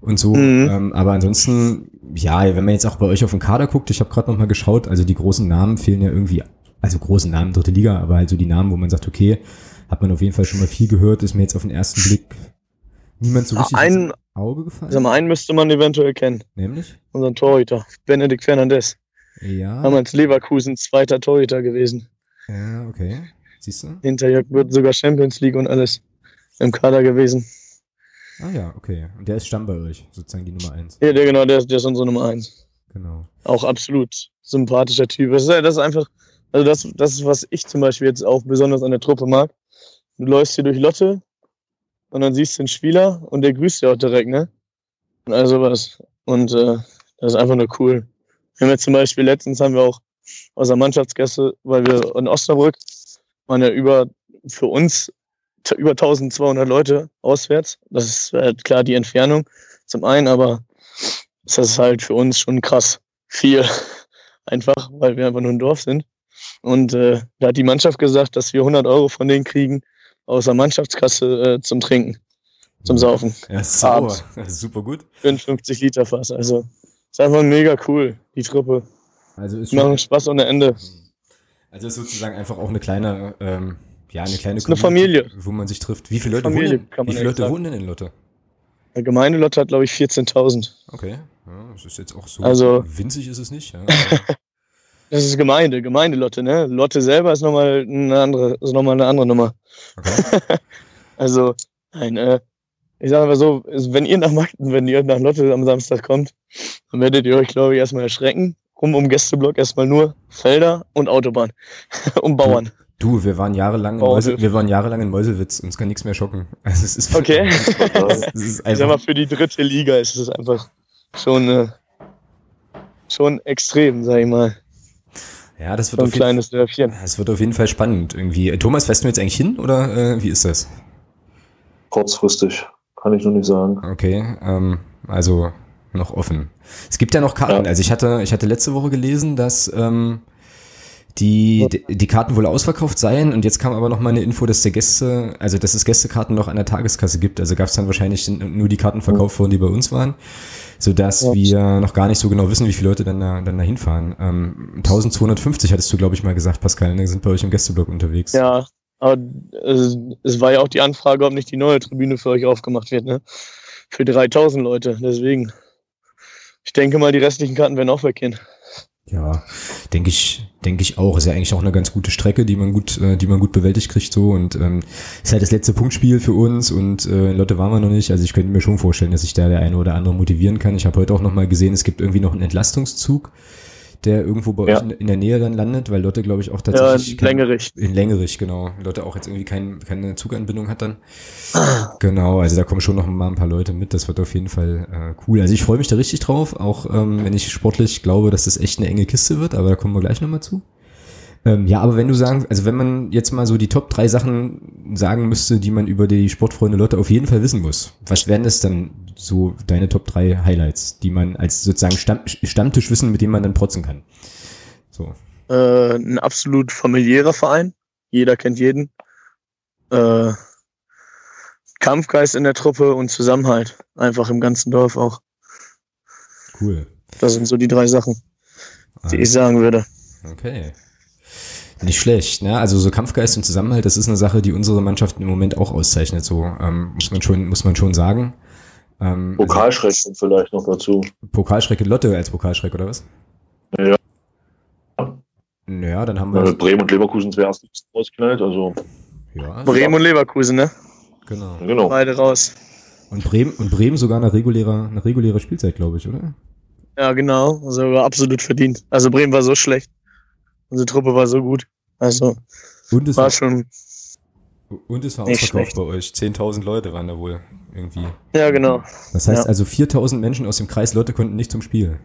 und so. Mhm. Ähm, aber ansonsten, ja, wenn man jetzt auch bei euch auf den Kader guckt, ich habe gerade noch mal geschaut, also die großen Namen fehlen ja irgendwie also großen Namen dritte Liga, aber halt so die Namen, wo man sagt, okay, hat man auf jeden Fall schon mal viel gehört, ist mir jetzt auf den ersten Blick niemand so richtig ein, ins Auge gefallen. Sag mal, einen müsste man eventuell kennen. Nämlich? Unseren Torhüter, Benedikt Fernandes. Ja. Damals Leverkusen zweiter Torhüter gewesen. Ja, okay. Siehst du? Hinterher wird sogar Champions League und alles im Kader gewesen. Ah ja, okay. Und der ist Stamm bei euch, sozusagen die Nummer eins. Ja, der genau, der, der ist unsere Nummer eins. Genau. Auch absolut sympathischer Typ. Das ist, das ist einfach, also das, das ist, was ich zum Beispiel jetzt auch besonders an der Truppe mag. Du läufst hier durch Lotte und dann siehst du den Spieler und der grüßt dir auch direkt, ne? Und all sowas. Und äh, das ist einfach nur cool. Wir haben jetzt zum Beispiel letztens haben wir auch aus der Mannschaftsgäste, weil wir in Osnabrück waren ja über, für uns über 1200 Leute auswärts. Das ist halt klar die Entfernung zum einen, aber das ist halt für uns schon krass viel. Einfach, weil wir einfach nur ein Dorf sind. Und äh, da hat die Mannschaft gesagt, dass wir 100 Euro von denen kriegen aus der Mannschaftskasse äh, zum Trinken, zum Saufen. Ja, sauber. Super gut. 55 Liter Fass. Also ist einfach mega cool, die Truppe. Also ist machen Spaß ohne Ende. Also ist sozusagen einfach auch eine kleine, ähm, ja, eine kleine ist eine Familie, wo man sich trifft. Wie viele Leute, Familie, wohnen, wie viele Leute wohnen denn in Lotte? Der Gemeinde Lotte hat, glaube ich, 14.000. Okay, ja, das ist jetzt auch so also, winzig ist es nicht. Ja, Das ist Gemeinde, Gemeindelotte, ne? Lotte selber ist nochmal eine andere, ist noch mal eine andere Nummer. Okay. also, nein, äh, ich sage mal so, wenn ihr nach Magden, wenn ihr nach Lotte am Samstag kommt, dann werdet ihr euch, glaube ich, erstmal erschrecken. Rum um Gästeblock erstmal nur Felder und Autobahn und Bauern. Du, wir waren jahrelang in, Mäusel, wir waren jahrelang in Meuselwitz, uns kann nichts mehr schocken. Also es ist okay. es ist ich sag mal, für die dritte Liga ist es einfach schon, äh, schon extrem, sag ich mal. Ja, das wird, so ein auf kleines jeden, Dörfchen. Das wird auf jeden Fall spannend irgendwie. Thomas, fährst du jetzt eigentlich hin oder äh, wie ist das? Kurzfristig, kann ich noch nicht sagen. Okay, ähm, also noch offen. Es gibt ja noch Karten. Ja. Also ich hatte, ich hatte letzte Woche gelesen, dass ähm, die, die Karten wohl ausverkauft seien und jetzt kam aber noch mal eine Info, dass der Gäste, also dass es Gästekarten noch an der Tageskasse gibt. Also gab es dann wahrscheinlich nur die Karten verkauft worden, die bei uns waren, so dass ja. wir noch gar nicht so genau wissen, wie viele Leute dann da, dann da hinfahren. Ähm, 1250 hattest du, glaube ich, mal gesagt, Pascal, ne? sind bei euch im Gästeblock unterwegs. Ja, aber es, es war ja auch die Anfrage, ob nicht die neue Tribüne für euch aufgemacht wird, ne? Für 3000 Leute, deswegen. Ich denke mal, die restlichen Karten werden auch weggehen. Ja, denke ich, denke ich auch. Ist ja eigentlich auch eine ganz gute Strecke, die man gut, äh, die man gut bewältigt kriegt so und ähm, ist halt das letzte Punktspiel für uns und äh, Lotte waren wir noch nicht. Also ich könnte mir schon vorstellen, dass ich da der eine oder andere motivieren kann. Ich habe heute auch noch mal gesehen, es gibt irgendwie noch einen Entlastungszug der irgendwo bei ja. euch in, in, der Nähe dann landet, weil Lotte, glaube ich, auch tatsächlich. Ja, in Längerich. In Längerich, genau. Lotte auch jetzt irgendwie kein, keine Zuganbindung hat dann. genau, also da kommen schon noch mal ein paar Leute mit. Das wird auf jeden Fall äh, cool. Also ich freue mich da richtig drauf, auch ähm, wenn ich sportlich glaube, dass das echt eine enge Kiste wird, aber da kommen wir gleich nochmal zu. Ähm, ja, aber wenn du sagen, also wenn man jetzt mal so die Top drei Sachen sagen müsste, die man über die Sportfreunde Lotte auf jeden Fall wissen muss, was wären das dann so deine Top drei Highlights, die man als sozusagen Stamm, Stammtisch wissen, mit dem man dann protzen kann? So. Äh, ein absolut familiärer Verein. Jeder kennt jeden. Äh, Kampfgeist in der Truppe und Zusammenhalt. Einfach im ganzen Dorf auch. Cool. Das sind so die drei Sachen, die ah. ich sagen würde. Okay. Nicht schlecht, ne? Also so Kampfgeist und Zusammenhalt, das ist eine Sache, die unsere Mannschaft im Moment auch auszeichnet. So ähm, muss man schon, muss man schon sagen. Ähm, Pokalschreck also, vielleicht noch dazu. Pokalschreck in Lotte als Pokalschreck oder was? Ja. Naja, dann haben wir. Ja, Bremen und Leverkusen zuerst rausgeknallt, also. Ja. Bremen und Leverkusen, ne? Genau. genau. Beide raus. Und Bremen, und Bremen sogar eine reguläre, eine reguläre Spielzeit, glaube ich, oder? Ja, genau. Also absolut verdient. Also Bremen war so schlecht. Unsere Truppe war so gut. Also und es war, war schon. Und es war ausverkauft bei euch. 10.000 Leute waren da wohl irgendwie. Ja, genau. Das heißt ja. also 4.000 Menschen aus dem Kreis Leute konnten nicht zum Spiel.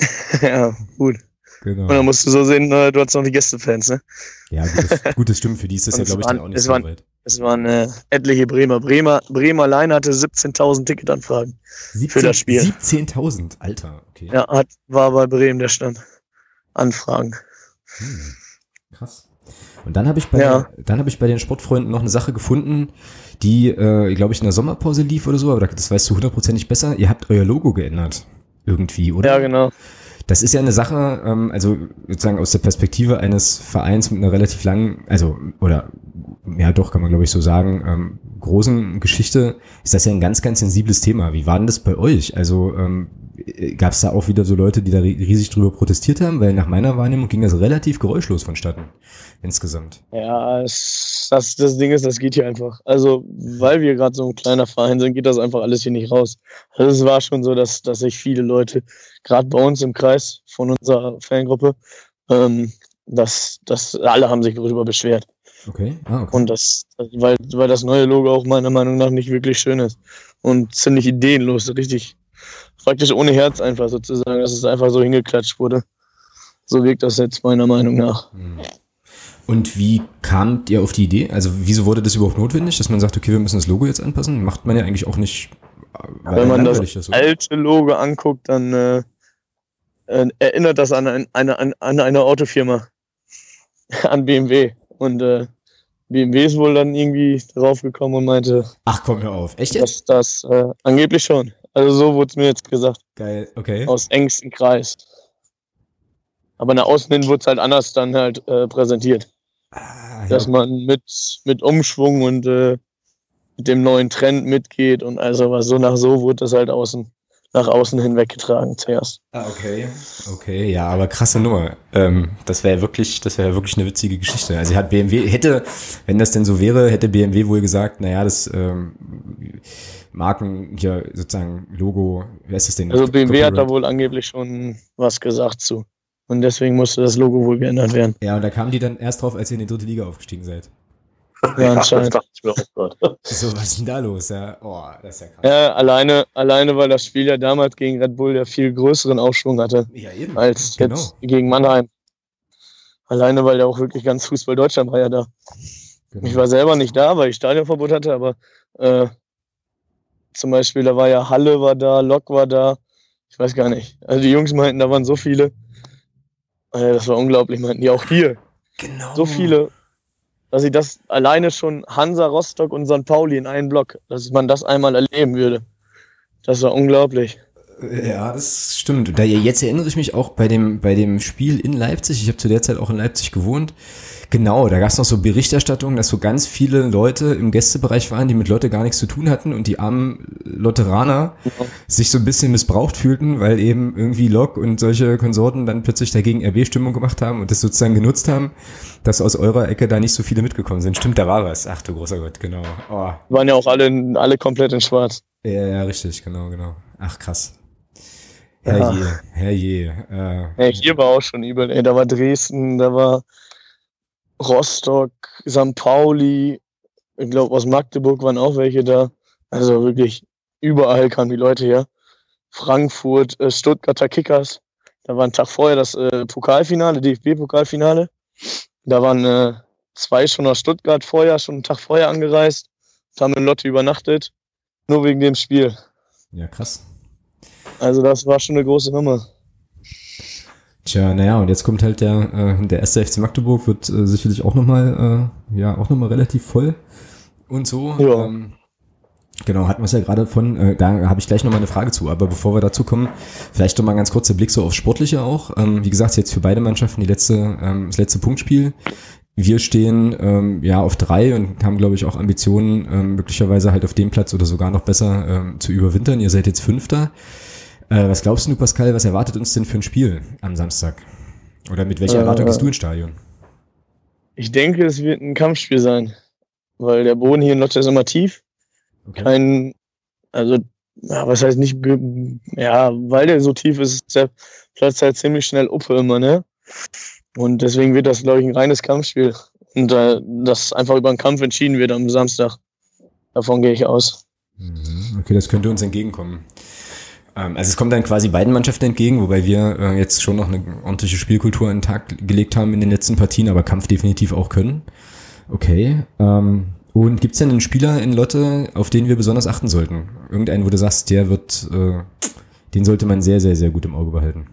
ja, gut. Genau. Und dann musst du so sehen, äh, du hast noch die Gästefans, ne? Ja, gutes, gutes Stimmt. Für die ist das ja, glaube ich, dann auch nicht so waren, weit. Es waren äh, etliche Bremer. Bremer. Bremer alleine hatte 17.000 Ticketanfragen 17, für das Spiel. 17.000, Alter. Okay. Ja, hat, war bei Bremen der Stand. Anfragen. Hm, krass. Und dann habe ich bei ja. dann habe ich bei den Sportfreunden noch eine Sache gefunden, die äh, glaube ich in der Sommerpause lief oder so, aber das weißt du hundertprozentig besser. Ihr habt euer Logo geändert irgendwie, oder? Ja, genau. Das ist ja eine Sache, ähm, also sozusagen aus der Perspektive eines Vereins mit einer relativ langen, also oder ja doch kann man glaube ich so sagen, ähm, großen Geschichte, ist das ja ein ganz, ganz sensibles Thema. Wie war denn das bei euch? Also ähm, gab es da auch wieder so Leute, die da riesig drüber protestiert haben, weil nach meiner Wahrnehmung ging das relativ geräuschlos vonstatten insgesamt. Ja, das, das Ding ist, das geht hier einfach. Also, weil wir gerade so ein kleiner Verein sind, geht das einfach alles hier nicht raus. Also, es war schon so, dass, dass sich viele Leute, gerade bei uns im Kreis von unserer Fangruppe, ähm, dass, dass alle haben sich darüber beschwert. Okay. Ah, okay. Und das, weil, weil das neue Logo auch meiner Meinung nach nicht wirklich schön ist und ziemlich ideenlos, richtig praktisch ohne Herz einfach sozusagen, dass es einfach so hingeklatscht wurde. So wirkt das jetzt meiner Meinung nach. Hm. Und wie kamt ihr auf die Idee? Also wieso wurde das überhaupt notwendig, dass man sagt, okay, wir müssen das Logo jetzt anpassen? Macht man ja eigentlich auch nicht. Wenn man das, das alte Logo anguckt, dann äh, äh, erinnert das an, ein, eine, an, an eine Autofirma, an BMW. Und äh, BMW ist wohl dann irgendwie drauf gekommen und meinte. Ach, komm hör auf. Echt jetzt? Dass das äh, angeblich schon. Also so wurde es mir jetzt gesagt. Geil, okay. Aus engstem Kreis. Aber nach außen hin wurde es halt anders dann halt äh, präsentiert. Ah, ja. Dass man mit, mit Umschwung und äh, mit dem neuen Trend mitgeht und also was so nach so wurde das halt außen nach außen hinweggetragen zuerst. Ah, okay. Okay, ja, aber krasse Nummer. Ähm, das wäre wirklich, das wäre wirklich eine witzige Geschichte. Also hat BMW, hätte, wenn das denn so wäre, hätte BMW wohl gesagt, naja, das ähm, Marken hier sozusagen Logo, wer ist das denn? Also BMW hat da wohl angeblich schon was gesagt zu. Und deswegen musste das Logo wohl geändert werden. Ja, und da kamen die dann erst drauf, als ihr in die dritte Liga aufgestiegen seid. Ja, anscheinend. Ja, ich mir auch so, was ist denn da los? Ja, oh, das ist ja krass. Ja, alleine, alleine, weil das Spiel ja damals gegen Red Bull ja viel größeren Aufschwung hatte. Ja, eben. Als genau. jetzt gegen Mannheim. Alleine, weil ja auch wirklich ganz Fußball Deutschland war ja da. Genau. Ich war selber nicht da, weil ich Stadionverbot hatte, aber äh, zum Beispiel, da war ja Halle war da, Lok war da. Ich weiß gar nicht. Also die Jungs meinten, da waren so viele. Äh, das war unglaublich, meinten die auch hier. Genau. So viele, dass ich das alleine schon Hansa, Rostock und St. Pauli in einen Block, dass man das einmal erleben würde. Das war unglaublich. Ja, das stimmt. Da, jetzt erinnere ich mich auch bei dem, bei dem Spiel in Leipzig. Ich habe zu der Zeit auch in Leipzig gewohnt. Genau, da gab es noch so Berichterstattungen, dass so ganz viele Leute im Gästebereich waren, die mit Lotte gar nichts zu tun hatten und die armen Lotteraner ja. sich so ein bisschen missbraucht fühlten, weil eben irgendwie Lok und solche Konsorten dann plötzlich dagegen RB-Stimmung gemacht haben und das sozusagen genutzt haben, dass aus eurer Ecke da nicht so viele mitgekommen sind. Stimmt, da war was. Ach du großer Gott, genau. Oh. Waren ja auch alle, alle komplett in schwarz. Ja, ja, richtig, genau, genau. Ach krass. Herrje, ja. herrje. Äh, ja, hier war auch schon übel. Ey, da war Dresden, da war Rostock, St. Pauli, ich glaube aus Magdeburg waren auch welche da. Also wirklich überall kamen die Leute her. Frankfurt, äh, Stuttgarter Kickers. Da war ein Tag vorher das äh, Pokalfinale, DFB-Pokalfinale. Da waren äh, zwei schon aus Stuttgart vorher, schon einen Tag vorher angereist, haben in Lotte übernachtet, nur wegen dem Spiel. Ja, krass. Also das war schon eine große Nummer. Tja, naja, und jetzt kommt halt der, äh, der erste FC Magdeburg, wird äh, sicherlich auch nochmal, äh, ja, auch nochmal relativ voll und so. Ja. Ähm, genau, hatten wir es ja gerade von, äh, da habe ich gleich nochmal eine Frage zu, aber bevor wir dazu kommen, vielleicht nochmal ein ganz kurzer Blick so auf Sportliche auch. Ähm, wie gesagt, jetzt für beide Mannschaften die letzte, ähm, das letzte Punktspiel. Wir stehen ähm, ja auf drei und haben, glaube ich, auch Ambitionen, ähm, möglicherweise halt auf dem Platz oder sogar noch besser ähm, zu überwintern. Ihr seid jetzt Fünfter. Äh, was glaubst du, Pascal, was erwartet uns denn für ein Spiel am Samstag? Oder mit welcher Erwartung äh, gehst du ins Stadion? Ich denke, es wird ein Kampfspiel sein, weil der Boden hier in Lotte ist immer tief. Okay. Kein, also, ja, was heißt nicht, ja, weil der so tief ist, ist der Platz halt ziemlich schnell Uppe immer, ne? Und deswegen wird das, glaube ich, ein reines Kampfspiel. Und äh, das einfach über einen Kampf entschieden wird am Samstag. Davon gehe ich aus. Mhm. Okay, das könnte uns entgegenkommen. Ähm, also es kommt dann quasi beiden Mannschaften entgegen, wobei wir äh, jetzt schon noch eine ordentliche Spielkultur an den Tag gelegt haben in den letzten Partien, aber Kampf definitiv auch können. Okay. Ähm, und gibt's denn einen Spieler in Lotte, auf den wir besonders achten sollten? Irgendeinen, wo du sagst, der wird, äh, den sollte man sehr, sehr, sehr gut im Auge behalten.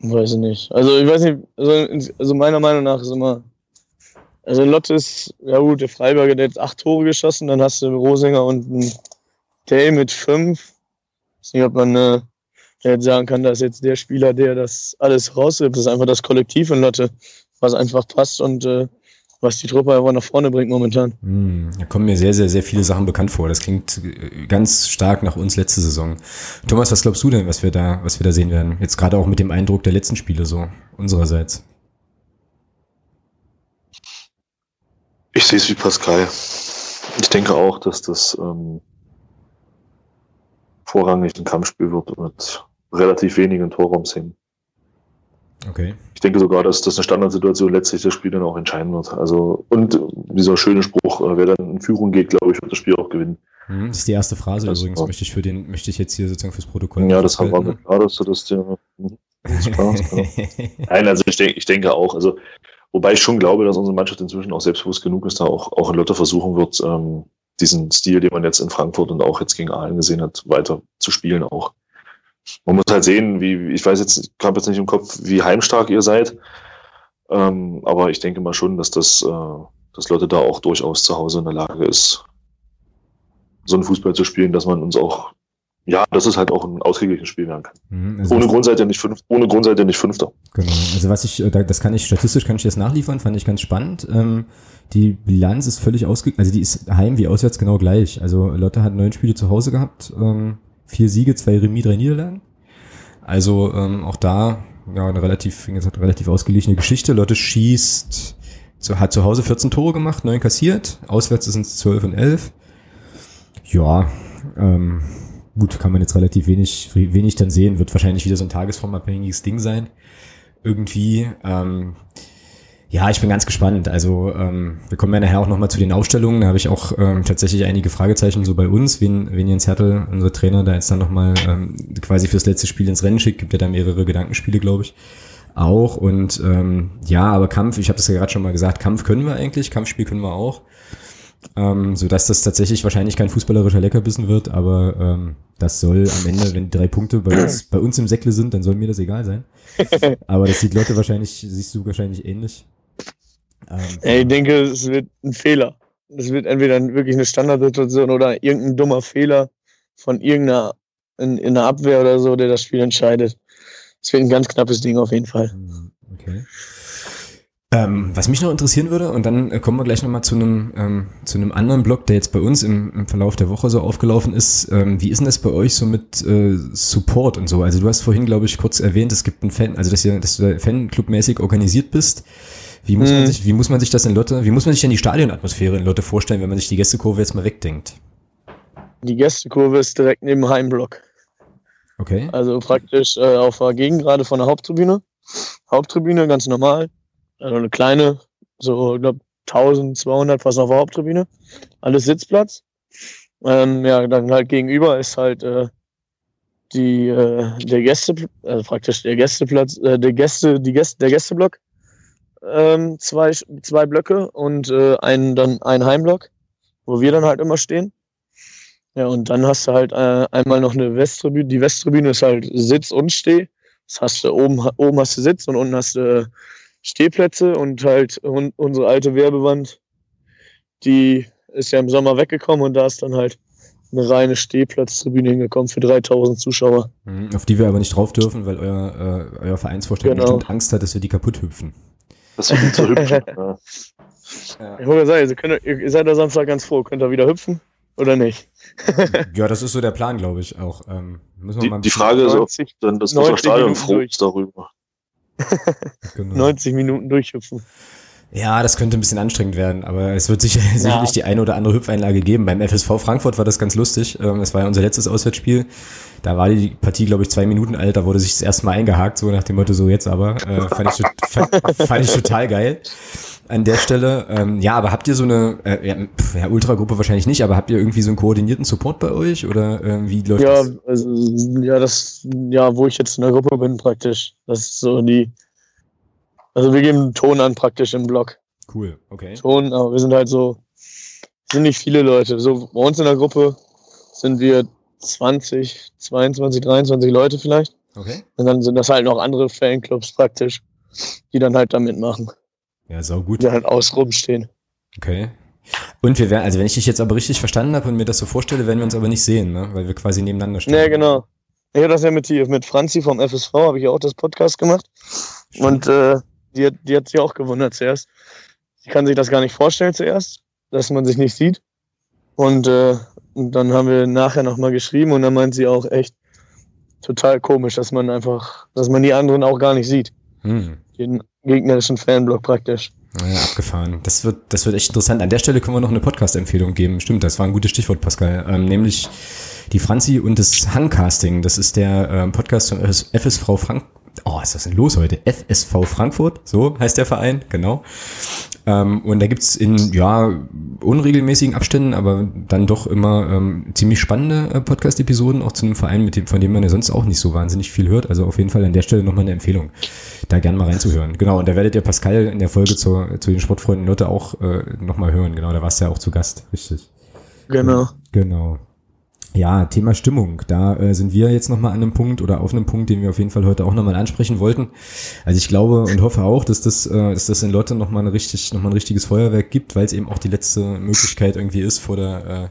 Weiß ich nicht. Also ich weiß nicht, also, also meiner Meinung nach ist immer, also Lotte ist, ja gut, der Freiberger, der hat acht Tore geschossen, dann hast du Rosinger und einen Day mit fünf weiß nicht, ob man äh, jetzt sagen kann, dass jetzt der Spieler, der das alles rausgibt, das ist einfach das Kollektiv in Lotte, was einfach passt und äh, was die Truppe einfach nach vorne bringt momentan. Hm, da kommen mir sehr, sehr, sehr viele Sachen bekannt vor. Das klingt äh, ganz stark nach uns letzte Saison. Thomas, was glaubst du denn, was wir da, was wir da sehen werden? Jetzt gerade auch mit dem Eindruck der letzten Spiele so, unsererseits. Ich sehe es wie Pascal. Ich denke auch, dass das ähm, vorrangig ein Kampfspiel wird mit relativ wenigen Torraumszenen. Okay. Ich denke sogar, dass das eine Standardsituation letztlich das Spiel dann auch entscheiden wird. Also, und dieser schöne Spruch, äh, wer dann in Führung geht, glaube ich, wird das Spiel auch gewinnen. Hm, das ist die erste Phrase das übrigens, möchte ich für den, möchte ich jetzt hier sozusagen fürs Protokoll. Ja, das haben wir ne? klar, dass du das dir. Nein, also ich denke, ich denke auch, also, wobei ich schon glaube, dass unsere Mannschaft inzwischen auch selbstbewusst genug ist, da auch, auch in Lotte versuchen wird, ähm, diesen Stil, den man jetzt in Frankfurt und auch jetzt gegen Aalen gesehen hat, weiter zu spielen auch. Man muss halt sehen, wie, ich weiß jetzt, ich habe jetzt nicht im Kopf, wie heimstark ihr seid, ähm, aber ich denke mal schon, dass das, äh, dass Leute da auch durchaus zu Hause in der Lage ist, so einen Fußball zu spielen, dass man uns auch ja, dass es halt auch ein ausgeglichenes Spiel werden kann. Mhm, also ohne Grund seid ihr nicht fünf, ohne Grund seid ihr nicht Fünfter. Genau. Also was ich, äh, das kann ich statistisch kann ich das nachliefern, fand ich ganz spannend. Ähm, die Bilanz ist völlig ausge, also die ist heim wie auswärts genau gleich. Also Lotte hat neun Spiele zu Hause gehabt, ähm, vier Siege, zwei Remis, drei Niederlagen. Also ähm, auch da ja eine relativ, gesagt, relativ ausgeglichene Geschichte. Lotte schießt, hat zu Hause 14 Tore gemacht, neun kassiert, auswärts sind es 12 und 11. Ja, ähm, gut, kann man jetzt relativ wenig, wenig dann sehen, wird wahrscheinlich wieder so ein tagesformabhängiges Ding sein. Irgendwie. Ähm, ja, ich bin ganz gespannt. Also ähm, wir kommen ja nachher auch nochmal zu den Aufstellungen. Da habe ich auch ähm, tatsächlich einige Fragezeichen so bei uns, wen, wen Jens Hertel, unser Trainer, da jetzt dann nochmal ähm, quasi fürs letzte Spiel ins Rennen schickt. Gibt ja da mehrere Gedankenspiele, glaube ich. Auch. Und ähm, ja, aber Kampf, ich habe das ja gerade schon mal gesagt, Kampf können wir eigentlich, Kampfspiel können wir auch. Ähm, so dass das tatsächlich wahrscheinlich kein fußballerischer Leckerbissen wird, aber ähm, das soll am Ende, wenn drei Punkte bei uns, bei uns im Säckle sind, dann soll mir das egal sein. Aber das sieht Leute wahrscheinlich, siehst du wahrscheinlich ähnlich. Ähm, ja, ich denke, es wird ein Fehler. Es wird entweder wirklich eine Standardsituation oder irgendein dummer Fehler von irgendeiner in, in der Abwehr oder so, der das Spiel entscheidet. Es wird ein ganz knappes Ding auf jeden Fall. Hm, okay. Ähm, was mich noch interessieren würde, und dann äh, kommen wir gleich nochmal zu einem ähm, zu einem anderen Blog, der jetzt bei uns im, im Verlauf der Woche so aufgelaufen ist. Ähm, wie ist denn das bei euch so mit äh, Support und so? Also du hast vorhin, glaube ich, kurz erwähnt, es gibt einen Fan, also dass, ihr, dass du Fanclub-mäßig organisiert bist. Wie muss, hm. man sich, wie muss man sich das in Lotte, wie muss man sich denn die Stadionatmosphäre in Lotte vorstellen, wenn man sich die Gästekurve jetzt mal wegdenkt? Die Gästekurve ist direkt neben dem Heimblock. Okay. Also praktisch äh, auf der Gegengrade von der Haupttribüne. Haupttribüne, ganz normal. Also eine kleine, so, ich glaube, 1200 fast auf der Haupttribüne. Alles Sitzplatz. Ähm, ja, dann halt gegenüber ist halt äh, die, äh, der Gäste, also praktisch der Gästeplatz, äh, der Gäste, die Gäste, der Gästeblock. Ähm, zwei, zwei Blöcke und äh, ein, dann ein Heimblock, wo wir dann halt immer stehen. Ja, und dann hast du halt äh, einmal noch eine Westtribüne. Die Westtribüne ist halt Sitz und Steh. Das hast du oben, oben hast du Sitz und unten hast du äh, Stehplätze und halt un unsere alte Werbewand, die ist ja im Sommer weggekommen und da ist dann halt eine reine Stehplatztribüne hingekommen für 3000 Zuschauer. Mhm, auf die wir aber nicht drauf dürfen, weil euer, äh, euer Vereinsvorstand genau. bestimmt Angst hat, dass wir die kaputt hüpfen. Das wird zu hüpfen. ja. Ich wollte sagen, ihr, könnt, ihr seid am Samstag ganz froh. Könnt ihr wieder hüpfen? oder nicht? ja, das ist so der Plan, glaube ich auch. Ähm, die, die, Frage ist, ob dann das Stadion froh ist darüber. genau. 90 Minuten durchhüpfen. Ja, das könnte ein bisschen anstrengend werden, aber es wird sicher, ja. sicherlich die eine oder andere Hüpfeinlage geben. Beim FSV Frankfurt war das ganz lustig. Ähm, das war ja unser letztes Auswärtsspiel. Da war die Partie, glaube ich, zwei Minuten alt. Da wurde sich das erste Mal eingehakt, so nach dem Motto, so jetzt aber. Äh, fand, ich, fand, fand ich total geil an der Stelle. Ähm, ja, aber habt ihr so eine, äh, ja, ja, Ultragruppe wahrscheinlich nicht, aber habt ihr irgendwie so einen koordinierten Support bei euch oder äh, wie läuft ja, das? Also, ja, das, ja, wo ich jetzt in der Gruppe bin praktisch. Das ist so die, also wir geben Ton an praktisch im Blog. Cool, okay. Ton, aber wir sind halt so, sind nicht viele Leute. So bei uns in der Gruppe sind wir 20, 22, 23 Leute vielleicht. Okay. Und dann sind das halt noch andere Fanclubs praktisch, die dann halt da mitmachen. Ja, sau gut. Die halt außen rumstehen. Okay. Und wir werden, also wenn ich dich jetzt aber richtig verstanden habe und mir das so vorstelle, werden wir uns aber nicht sehen, ne? Weil wir quasi nebeneinander stehen. Ja, genau. Ich habe das ja mit, mit Franzi vom FSV, habe ich ja auch das Podcast gemacht. Stimmt. Und äh, die, die hat sich auch gewundert zuerst. Sie kann sich das gar nicht vorstellen zuerst, dass man sich nicht sieht. Und, äh, und dann haben wir nachher nochmal geschrieben und dann meint sie auch echt total komisch, dass man einfach, dass man die anderen auch gar nicht sieht. Hm. Den gegnerischen Fanblock praktisch. Ja, abgefahren. Das wird, das wird echt interessant. An der Stelle können wir noch eine Podcast-Empfehlung geben. Stimmt, das war ein gutes Stichwort, Pascal. Ähm, nämlich die Franzi und das Hancasting. Das ist der ähm, Podcast von FSV Frank. Oh, ist das denn los heute? FSV Frankfurt, so heißt der Verein, genau. Ähm, und da gibt's in ja unregelmäßigen Abständen, aber dann doch immer ähm, ziemlich spannende äh, Podcast-Episoden, auch zu einem Verein, mit dem, von dem man ja sonst auch nicht so wahnsinnig viel hört. Also auf jeden Fall an der Stelle nochmal eine Empfehlung, da gerne mal reinzuhören. Genau, und da werdet ihr Pascal in der Folge zu, zu den Sportfreunden Leute auch äh, nochmal hören. Genau, da warst du ja auch zu Gast, richtig. Genau. Genau. Ja, Thema Stimmung. Da äh, sind wir jetzt nochmal an einem Punkt oder auf einem Punkt, den wir auf jeden Fall heute auch nochmal ansprechen wollten. Also ich glaube und hoffe auch, dass das, äh, dass das in Lotte nochmal ein richtig, nochmal ein richtiges Feuerwerk gibt, weil es eben auch die letzte Möglichkeit irgendwie ist vor der, äh,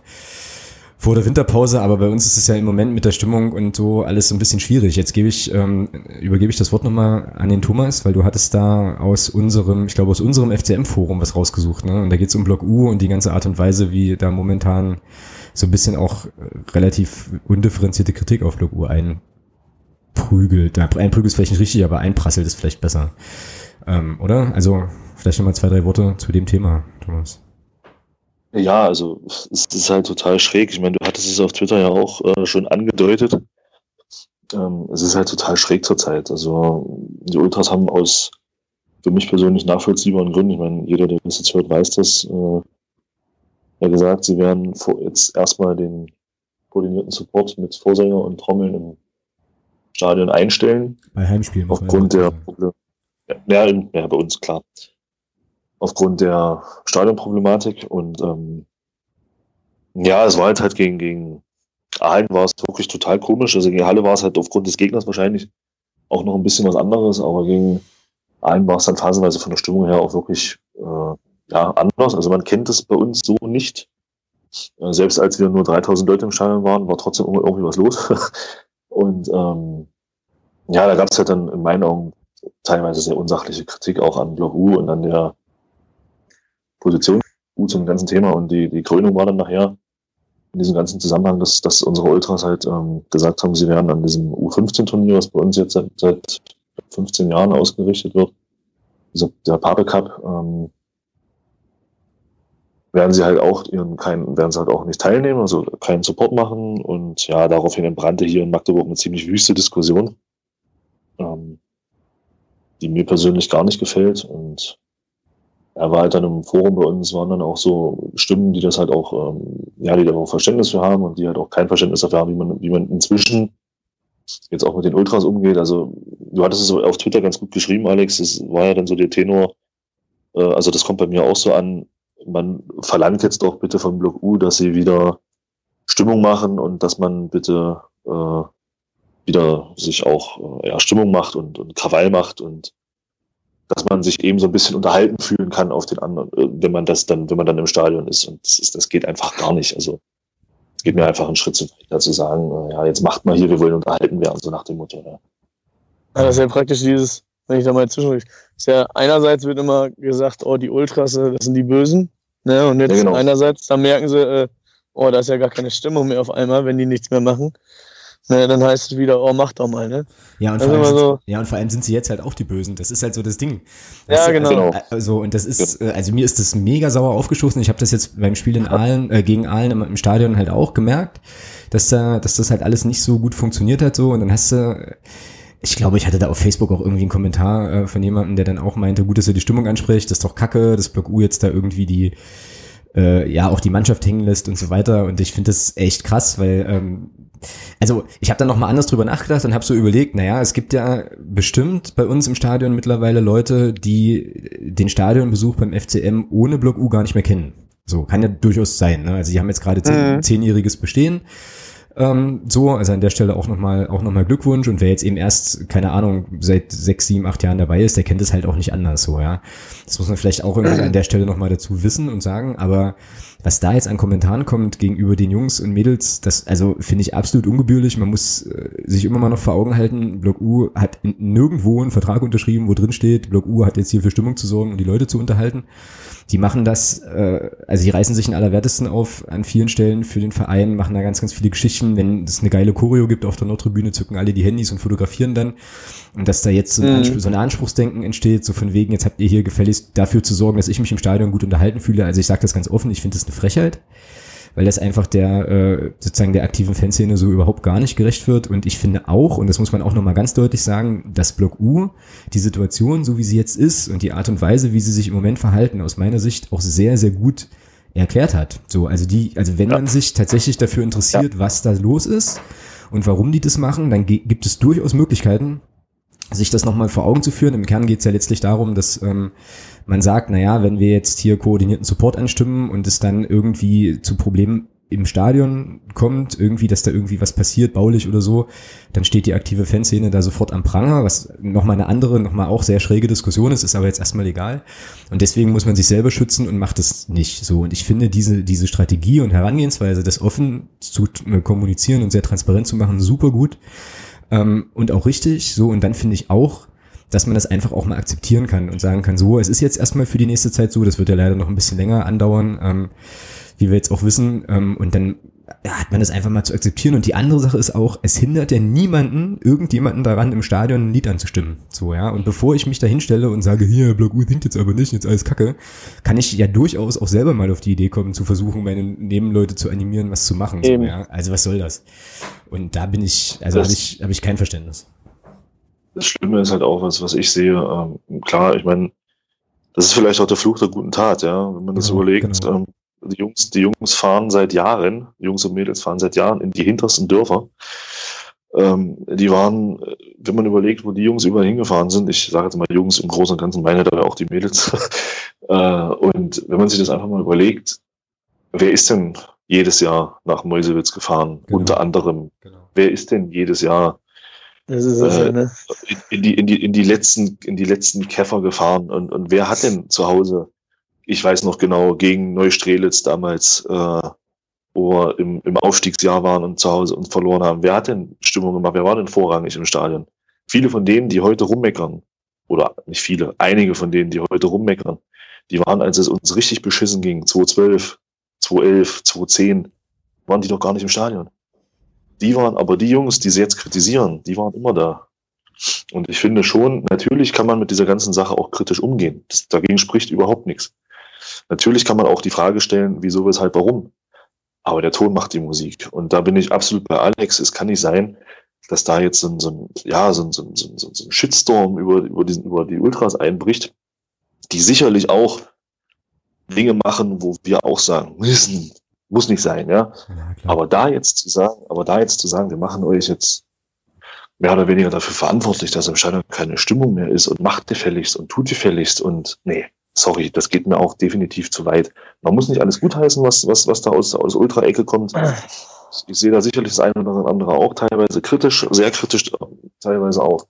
vor der Winterpause, aber bei uns ist es ja im Moment mit der Stimmung und so alles so ein bisschen schwierig. Jetzt gebe ich, ähm, übergebe ich das Wort nochmal an den Thomas, weil du hattest da aus unserem, ich glaube aus unserem FCM-Forum was rausgesucht, ne? Und da geht es um Block U und die ganze Art und Weise, wie da momentan so ein bisschen auch äh, relativ undifferenzierte Kritik auf Block U einprügelt. Einprügelt ist vielleicht nicht richtig, aber einprasselt ist vielleicht besser. Ähm, oder? Also vielleicht nochmal zwei, drei Worte zu dem Thema, Thomas. Ja, also es ist halt total schräg. Ich meine, du hattest es auf Twitter ja auch äh, schon angedeutet. Ähm, es ist halt total schräg zurzeit. Also die Ultras haben aus für mich persönlich nachvollziehbaren Gründen, ich meine, jeder, der das jetzt hört, weiß das, äh, ja gesagt, sie werden jetzt erstmal den koordinierten Support mit Vorsänger und Trommeln im Stadion einstellen. Bei Heimspielen. Aufgrund der Probleme. Ja, ja, bei uns klar. Aufgrund der Stadionproblematik und ähm, Ja, es war halt, halt gegen, gegen Aalen war es wirklich total komisch. Also gegen Halle war es halt aufgrund des Gegners wahrscheinlich auch noch ein bisschen was anderes, aber gegen Aalen war es dann phasenweise von der Stimmung her auch wirklich äh, ja, anders. Also man kennt es bei uns so nicht. Äh, selbst als wir nur 3000 Leute im Stadion waren, war trotzdem irgendwie was los. Und ähm, ja, da gab es halt dann in meinen Augen teilweise sehr unsachliche Kritik auch an Block U und an der Position U zum ganzen Thema. Und die, die Krönung war dann nachher in diesem ganzen Zusammenhang, dass, dass unsere Ultras halt ähm, gesagt haben, sie werden an diesem U15-Turnier, was bei uns jetzt seit, seit 15 Jahren ausgerichtet wird, dieser, der Pape Cup, ähm, werden sie halt auch ihren keinen, werden sie halt auch nicht teilnehmen, also keinen Support machen. Und ja, daraufhin entbrannte hier in Magdeburg eine ziemlich wüste Diskussion, ähm, die mir persönlich gar nicht gefällt. Und er war halt dann im Forum bei uns, waren dann auch so Stimmen, die das halt auch, ähm, ja, die da auch Verständnis für haben und die halt auch kein Verständnis dafür haben, wie man, wie man inzwischen jetzt auch mit den Ultras umgeht. Also du hattest es auf Twitter ganz gut geschrieben, Alex. Das war ja dann so der Tenor. Äh, also das kommt bei mir auch so an. Man verlangt jetzt doch bitte vom Block U, dass sie wieder Stimmung machen und dass man bitte äh, wieder sich auch äh, ja, Stimmung macht und, und Krawall macht und dass man sich eben so ein bisschen unterhalten fühlen kann auf den anderen, äh, wenn man das dann, wenn man dann im Stadion ist. Und das, ist, das geht einfach gar nicht. Also es geht mir einfach einen Schritt zu weit, zu sagen, äh, ja, jetzt macht mal hier, wir wollen unterhalten werden, so nach dem Motto. Ja. Ja, das ist ja praktisch dieses, wenn ich da mal zwischenrief. Ist ja einerseits wird immer gesagt, oh, die Ultras, äh, das sind die Bösen. Ne? Und jetzt ja, genau. einerseits, da merken sie, oh, da ist ja gar keine Stimmung mehr auf einmal, wenn die nichts mehr machen. Naja, dann heißt es wieder, oh, mach doch mal, ne? Ja und, vor allem sind, so ja, und vor allem sind sie jetzt halt auch die Bösen. Das ist halt so das Ding. Das ja, genau. Also, also, und das ist, äh, also mir ist das mega sauer aufgestoßen. Ich habe das jetzt beim Spiel in Aalen, äh, gegen Aalen im, im, Stadion halt auch gemerkt, dass da, dass das halt alles nicht so gut funktioniert hat so. Und dann hast du, ich glaube, ich hatte da auf Facebook auch irgendwie einen Kommentar äh, von jemandem, der dann auch meinte, gut, dass er die Stimmung anspricht, das ist doch kacke, das Block U jetzt da irgendwie die, äh, ja, auch die Mannschaft hängen lässt und so weiter. Und ich finde das echt krass, weil ähm, also ich habe dann noch mal anders drüber nachgedacht und habe so überlegt, naja, es gibt ja bestimmt bei uns im Stadion mittlerweile Leute, die den Stadionbesuch beim FCM ohne Block U gar nicht mehr kennen. So, kann ja durchaus sein. Ne? Also sie haben jetzt gerade mhm. zehnjähriges Bestehen. Ähm, so, also an der Stelle auch nochmal auch noch mal Glückwunsch. Und wer jetzt eben erst, keine Ahnung, seit sechs, sieben, acht Jahren dabei ist, der kennt es halt auch nicht anders so, ja. Das muss man vielleicht auch irgendwie an der Stelle nochmal dazu wissen und sagen. Aber was da jetzt an Kommentaren kommt gegenüber den Jungs und Mädels, das also finde ich absolut ungebührlich. Man muss äh, sich immer mal noch vor Augen halten, Block U hat nirgendwo einen Vertrag unterschrieben, wo drin steht, Block U hat jetzt hier für Stimmung zu sorgen und die Leute zu unterhalten. Die machen das, äh, also die reißen sich in allerwertesten auf an vielen Stellen für den Verein, machen da ganz, ganz viele Geschichten. Wenn es eine geile Choreo gibt auf der Nordtribüne, zücken alle die Handys und fotografieren dann. Und dass da jetzt so ein, mhm. so ein Anspruchsdenken entsteht, so von wegen, jetzt habt ihr hier gefälligst dafür zu sorgen, dass ich mich im Stadion gut unterhalten fühle. Also ich sage das ganz offen, ich finde das eine Frechheit weil das einfach der äh, sozusagen der aktiven Fanszene so überhaupt gar nicht gerecht wird. Und ich finde auch, und das muss man auch nochmal ganz deutlich sagen, dass Block U die Situation, so wie sie jetzt ist und die Art und Weise, wie sie sich im Moment verhalten, aus meiner Sicht auch sehr, sehr gut erklärt hat. So, also die, also wenn ja. man sich tatsächlich dafür interessiert, ja. was da los ist und warum die das machen, dann gibt es durchaus Möglichkeiten, sich das nochmal vor Augen zu führen. Im Kern geht es ja letztlich darum, dass ähm, man sagt, naja, wenn wir jetzt hier koordinierten Support anstimmen und es dann irgendwie zu Problemen im Stadion kommt, irgendwie, dass da irgendwie was passiert, baulich oder so, dann steht die aktive Fanszene da sofort am Pranger, was nochmal eine andere, nochmal auch sehr schräge Diskussion ist, ist aber jetzt erstmal egal. Und deswegen muss man sich selber schützen und macht es nicht so. Und ich finde diese, diese Strategie und Herangehensweise, das offen zu kommunizieren und sehr transparent zu machen, super gut ähm, und auch richtig. So, und dann finde ich auch, dass man das einfach auch mal akzeptieren kann und sagen kann, so, es ist jetzt erstmal für die nächste Zeit so, das wird ja leider noch ein bisschen länger andauern, ähm, wie wir jetzt auch wissen, ähm, und dann hat man das einfach mal zu akzeptieren. Und die andere Sache ist auch, es hindert ja niemanden, irgendjemanden daran, im Stadion ein Lied anzustimmen. So, ja. Und bevor ich mich da hinstelle und sage, hier, Block U singt jetzt aber nicht, jetzt alles Kacke, kann ich ja durchaus auch selber mal auf die Idee kommen, zu versuchen, meine Nebenleute zu animieren, was zu machen. So, ja. Also was soll das? Und da bin ich, also habe ich, hab ich kein Verständnis das Schlimme ist halt auch, was, was ich sehe, ähm, klar, ich meine, das ist vielleicht auch der Fluch der guten Tat, ja, wenn man das genau, überlegt. Genau. Ähm, die Jungs, die Jungs fahren seit Jahren, Jungs und Mädels fahren seit Jahren in die hintersten Dörfer. Ähm, die waren, wenn man überlegt, wo die Jungs überall hingefahren sind, ich sage jetzt mal Jungs im Großen und Ganzen, meine da auch die Mädels. äh, und wenn man sich das einfach mal überlegt, wer ist denn jedes Jahr nach Meusewitz gefahren, Genau. unter anderem. Genau. Wer ist denn jedes Jahr Das ist das, Äh, ne? in, in, die, in, die, in die letzten, in die letzten Käfer gefahren? Und, und wer hat denn zu Hause, ich weiß noch genau, gegen Neustrelitz damals, äh, wo wir im, im Aufstiegsjahr waren und zu Hause und verloren haben, wer hat denn Stimmung gemacht? Wer war denn vorrangig im Stadion? Viele von denen, die heute rummeckern, oder nicht viele, einige von denen, die heute rummeckern, die waren, als es uns richtig beschissen ging, 2012, 2011, 2010, waren die doch gar nicht im Stadion. Die waren, aber die Jungs, die sie jetzt kritisieren, die waren immer da. Und ich finde schon, natürlich kann man mit dieser ganzen Sache auch kritisch umgehen. Das, dagegen spricht überhaupt nichts. Natürlich kann man auch die Frage stellen, wieso, weshalb, warum. Aber der Ton macht die Musik. Und da bin ich absolut bei Alex. Es kann nicht sein, dass da jetzt so ein, so ein, ja, so ein, so ein, so ein, so ein Shitstorm über, über, diesen, über die Ultras einbricht, die sicherlich auch Dinge machen, wo wir auch sagen, müssen, muss nicht sein, ja. Ja. Aber da jetzt zu sagen, aber da jetzt zu sagen, wir machen euch jetzt mehr oder weniger dafür verantwortlich, dass im Stadion keine Stimmung mehr ist und macht gefälligst und tut gefälligst und nee, sorry, das geht mir auch definitiv zu weit. Man muss nicht alles gutheißen, was, was, was da aus, aus Ultra-Ecke kommt. Ich sehe da sicherlich das eine oder andere auch teilweise kritisch, sehr kritisch teilweise auch.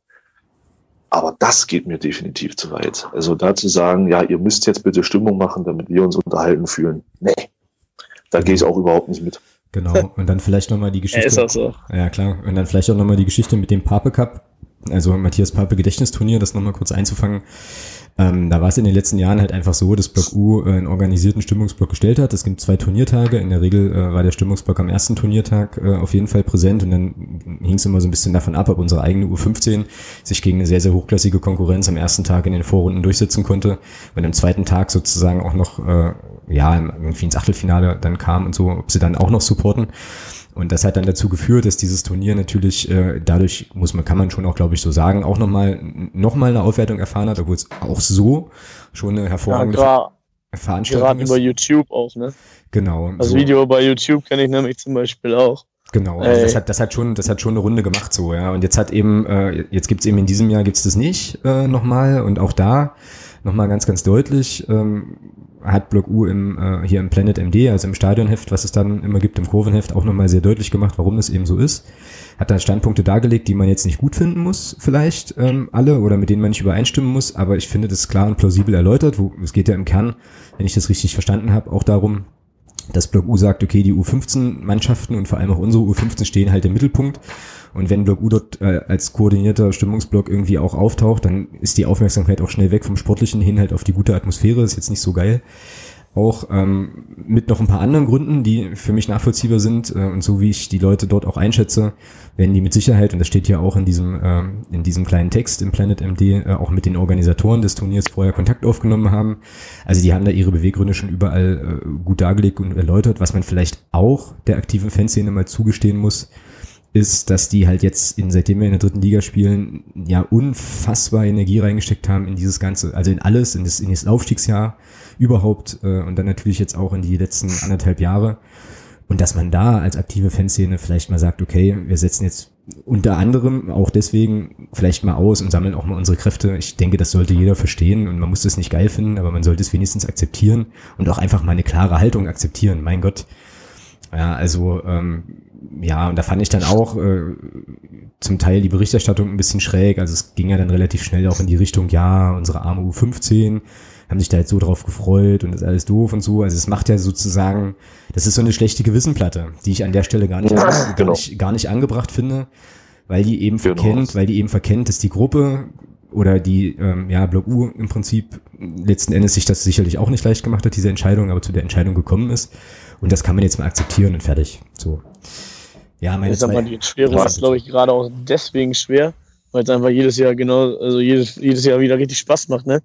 Aber das geht mir definitiv zu weit. Also da zu sagen, ja, ihr müsst jetzt bitte Stimmung machen, damit wir uns unterhalten fühlen. Nee, da gehe ich auch überhaupt nicht mit. Genau. Und dann vielleicht nochmal die Ja, Geschichte. ist auch so. Ja, klar. Und dann vielleicht auch nochmal die Geschichte mit dem Pape Cup. Also Matthias Pape Gedächtnisturnier, das nochmal kurz einzufangen. Ähm, da war es in den letzten Jahren halt einfach so, dass Block U äh, einen organisierten Stimmungsblock gestellt hat. Es gibt zwei Turniertage. In der Regel äh, war der Stimmungsblock am ersten Turniertag äh, auf jeden Fall präsent und dann hing es immer so ein bisschen davon ab, ob unsere eigene U15 sich gegen eine sehr, sehr hochklassige Konkurrenz am ersten Tag in den Vorrunden durchsetzen konnte und am zweiten Tag sozusagen auch noch äh, ja irgendwie ins Achtelfinale dann kam und so, ob sie dann auch noch supporten. Und das hat dann dazu geführt, dass dieses Turnier natürlich äh, dadurch, muss man, kann man schon auch, glaube ich, so sagen, auch nochmal noch mal eine Aufwertung erfahren hat, obwohl es auch so schon eine Ja, hervorragende gra- Veranstaltung gerade ist. über YouTube auch, ne? Genau. Das so. Video bei YouTube kenne ich nämlich zum Beispiel auch. Genau, also das hat, das hat schon, das hat schon eine Runde gemacht so, ja. Und jetzt hat eben, äh, jetzt gibt's eben in diesem Jahr gibt's das nicht äh, nochmal und auch da nochmal ganz, ganz deutlich ähm, hat Block U im, äh, hier im Planet MD, also im Stadionheft, was es dann immer gibt, im Kurvenheft, auch nochmal sehr deutlich gemacht, warum das eben so ist. Hat da Standpunkte dargelegt, die man jetzt nicht gut finden muss, vielleicht ähm, alle, oder mit denen man nicht übereinstimmen muss, aber ich finde das klar und plausibel erläutert. Wo, es geht ja im Kern, wenn ich das richtig verstanden habe, auch darum, dass Block U sagt, okay, die U15-Mannschaften und vor allem auch unsere U15 stehen halt im Mittelpunkt. Und wenn Block U dort äh, als koordinierter Stimmungsblock irgendwie auch auftaucht, dann ist die Aufmerksamkeit auch schnell weg vom Sportlichen hin halt auf die gute Atmosphäre. Ist jetzt nicht so geil. Auch ähm, mit noch ein paar anderen Gründen, die für mich nachvollziehbar sind äh, und so wie ich die Leute dort auch einschätze, werden die mit Sicherheit, und das steht ja auch in diesem, ähm, in diesem kleinen Text im Planet MD, äh, auch mit den Organisatoren des Turniers vorher Kontakt aufgenommen haben. Also die haben da ihre Beweggründe schon überall äh, gut dargelegt und erläutert, was man vielleicht auch der aktiven Fanszene mal zugestehen muss, ist, dass die halt jetzt, in, seitdem wir in der dritten Liga spielen, ja unfassbar Energie reingesteckt haben in dieses Ganze, also in alles, in das, in das Aufstiegsjahr überhaupt äh, und dann natürlich jetzt auch in die letzten anderthalb Jahre. Und dass man da als aktive Fanszene vielleicht mal sagt, okay, wir setzen jetzt unter anderem auch deswegen vielleicht mal aus und sammeln auch mal unsere Kräfte. Ich denke, das sollte jeder verstehen und man muss das nicht geil finden, aber man sollte es wenigstens akzeptieren und auch einfach mal eine klare Haltung akzeptieren. Mein Gott. Ja, also ähm, ja, und da fand ich dann auch äh, zum Teil die Berichterstattung ein bisschen schräg. Also es ging ja dann relativ schnell auch in die Richtung, ja, unsere arme U15 haben sich da jetzt so drauf gefreut und das ist alles doof und so. Also es macht ja sozusagen, das ist so eine schlechte Gewissenplatte, die ich an der Stelle gar nicht, Ja, gar genau. nicht, gar nicht angebracht finde, weil die eben Genau. verkennt, weil die eben verkennt, dass die Gruppe oder die, ähm, ja, Block U im Prinzip letzten Endes sich das sicherlich auch nicht leicht gemacht hat, diese Entscheidung, aber zu der Entscheidung gekommen ist. Und das kann man jetzt mal akzeptieren und fertig. So. Ja, meine Ich sag mal, die Schwere Ja. ist, glaube ich, gerade auch deswegen schwer, weil es einfach jedes Jahr genau, also jedes, jedes Jahr wieder richtig Spaß macht, ne?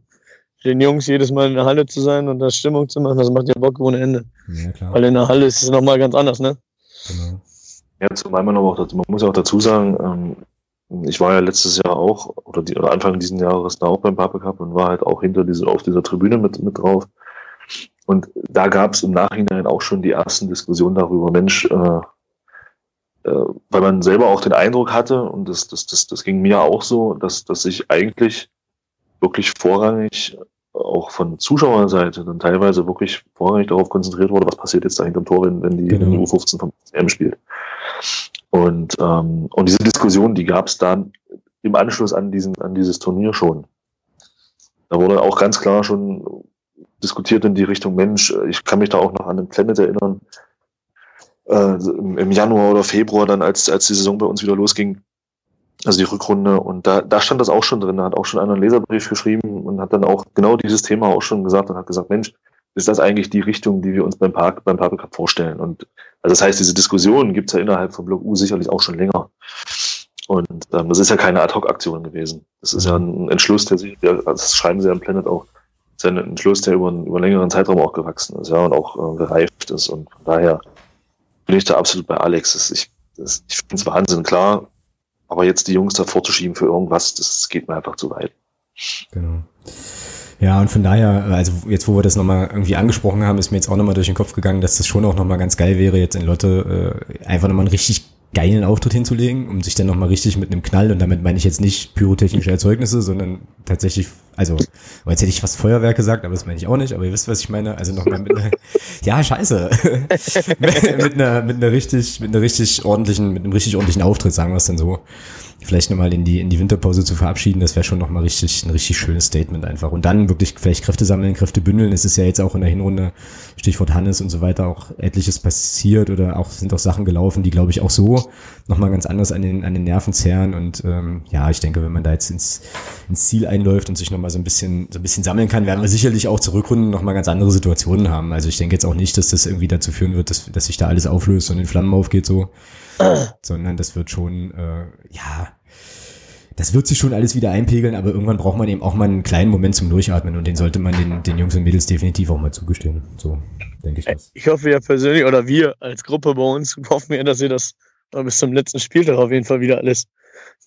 Den Jungs jedes Mal in der Halle zu sein und da Stimmung zu machen, das macht ja Bock ohne Ende. ja, klar. Weil in der Halle ist es nochmal ganz anders, ne? Genau. Ja, zumal man aber auch, dazu- man muss ja auch dazu sagen, ähm, ich war ja letztes Jahr auch, oder, die, oder Anfang diesen Jahres da auch beim Papa Cup und war halt auch hinter diese, auf dieser Tribüne mit, mit drauf. Und da gab es im Nachhinein auch schon die ersten Diskussionen darüber, Mensch, äh, äh, weil man selber auch den Eindruck hatte, und das, das, das, das ging mir auch so, dass, dass sich eigentlich wirklich vorrangig auch von Zuschauerseite dann teilweise wirklich vorrangig darauf konzentriert wurde, was passiert jetzt da hinterm Tor, wenn, wenn die genau. U15 vom CM spielt. Und, ähm, und diese Diskussion, die gab es dann im Anschluss an, diesen, an dieses Turnier schon. Da wurde auch ganz klar schon diskutiert in die Richtung, Mensch, ich kann mich da auch noch an den Planet erinnern, äh, im Januar oder Februar dann, als, als die Saison bei uns wieder losging, also die Rückrunde. Und da, da stand das auch schon drin. Da hat auch schon einer einen Leserbrief geschrieben und hat dann auch genau dieses Thema auch schon gesagt und hat gesagt, Mensch, ist das eigentlich die Richtung, die wir uns beim Park, beim Park Cup vorstellen? Und also das heißt, diese Diskussion gibt es ja innerhalb von Block U sicherlich auch schon länger. Und ähm, das ist ja keine Ad-Hoc-Aktion gewesen. Das ist ja ein Entschluss, der sich, der, das schreiben sie ja im Planet auch, ist ja ein Entschluss, der über, einen, über einen längeren Zeitraum auch gewachsen ist, ja, und auch äh, gereift ist. Und von daher bin ich da absolut bei Alex. Das, ich ich finde es Wahnsinn, klar. Aber jetzt die Jungs da vorzuschieben für irgendwas, das geht mir einfach zu weit. Genau. Ja, und von daher, also jetzt, wo wir das nochmal irgendwie angesprochen haben, ist mir jetzt auch nochmal durch den Kopf gegangen, dass das schon auch nochmal ganz geil wäre, jetzt in Lotte äh, einfach nochmal einen richtig geilen Auftritt hinzulegen, um sich dann nochmal richtig mit einem Knall, und damit meine ich jetzt nicht pyrotechnische Erzeugnisse, sondern tatsächlich, also, jetzt hätte ich fast Feuerwerk gesagt, aber das meine ich auch nicht, aber ihr wisst, was ich meine, also nochmal mit einer, ja, scheiße, mit, einer, mit einer richtig, mit einer richtig ordentlichen, mit einem richtig ordentlichen Auftritt, sagen wir es dann so vielleicht nochmal in die, in die Winterpause zu verabschieden, das wäre schon nochmal richtig, ein richtig schönes Statement einfach. Und dann wirklich vielleicht Kräfte sammeln, Kräfte bündeln. Es ist ja jetzt auch in der Hinrunde, Stichwort Hannes und so weiter, auch etliches passiert oder auch sind auch Sachen gelaufen, die, glaube ich, auch so nochmal ganz anders an den, an den Nerven zehren. Und ähm, ja, ich denke, wenn man da jetzt ins, ins Ziel einläuft und sich nochmal so ein bisschen, so ein bisschen sammeln kann, werden wir sicherlich auch zurückrunden nochmal ganz andere Situationen haben. Also ich denke jetzt auch nicht, dass das irgendwie dazu führen wird, dass, dass sich da alles auflöst und in Flammen aufgeht so sondern das wird schon, äh, ja, das wird sich schon alles wieder einpegeln, aber irgendwann braucht man eben auch mal einen kleinen Moment zum Durchatmen und den sollte man den, den Jungs und Mädels definitiv auch mal zugestehen. So denke ich das. Ich hoffe ja persönlich, oder wir als Gruppe bei uns hoffen ja, dass ihr das bis zum letzten Spieltag auf jeden Fall wieder alles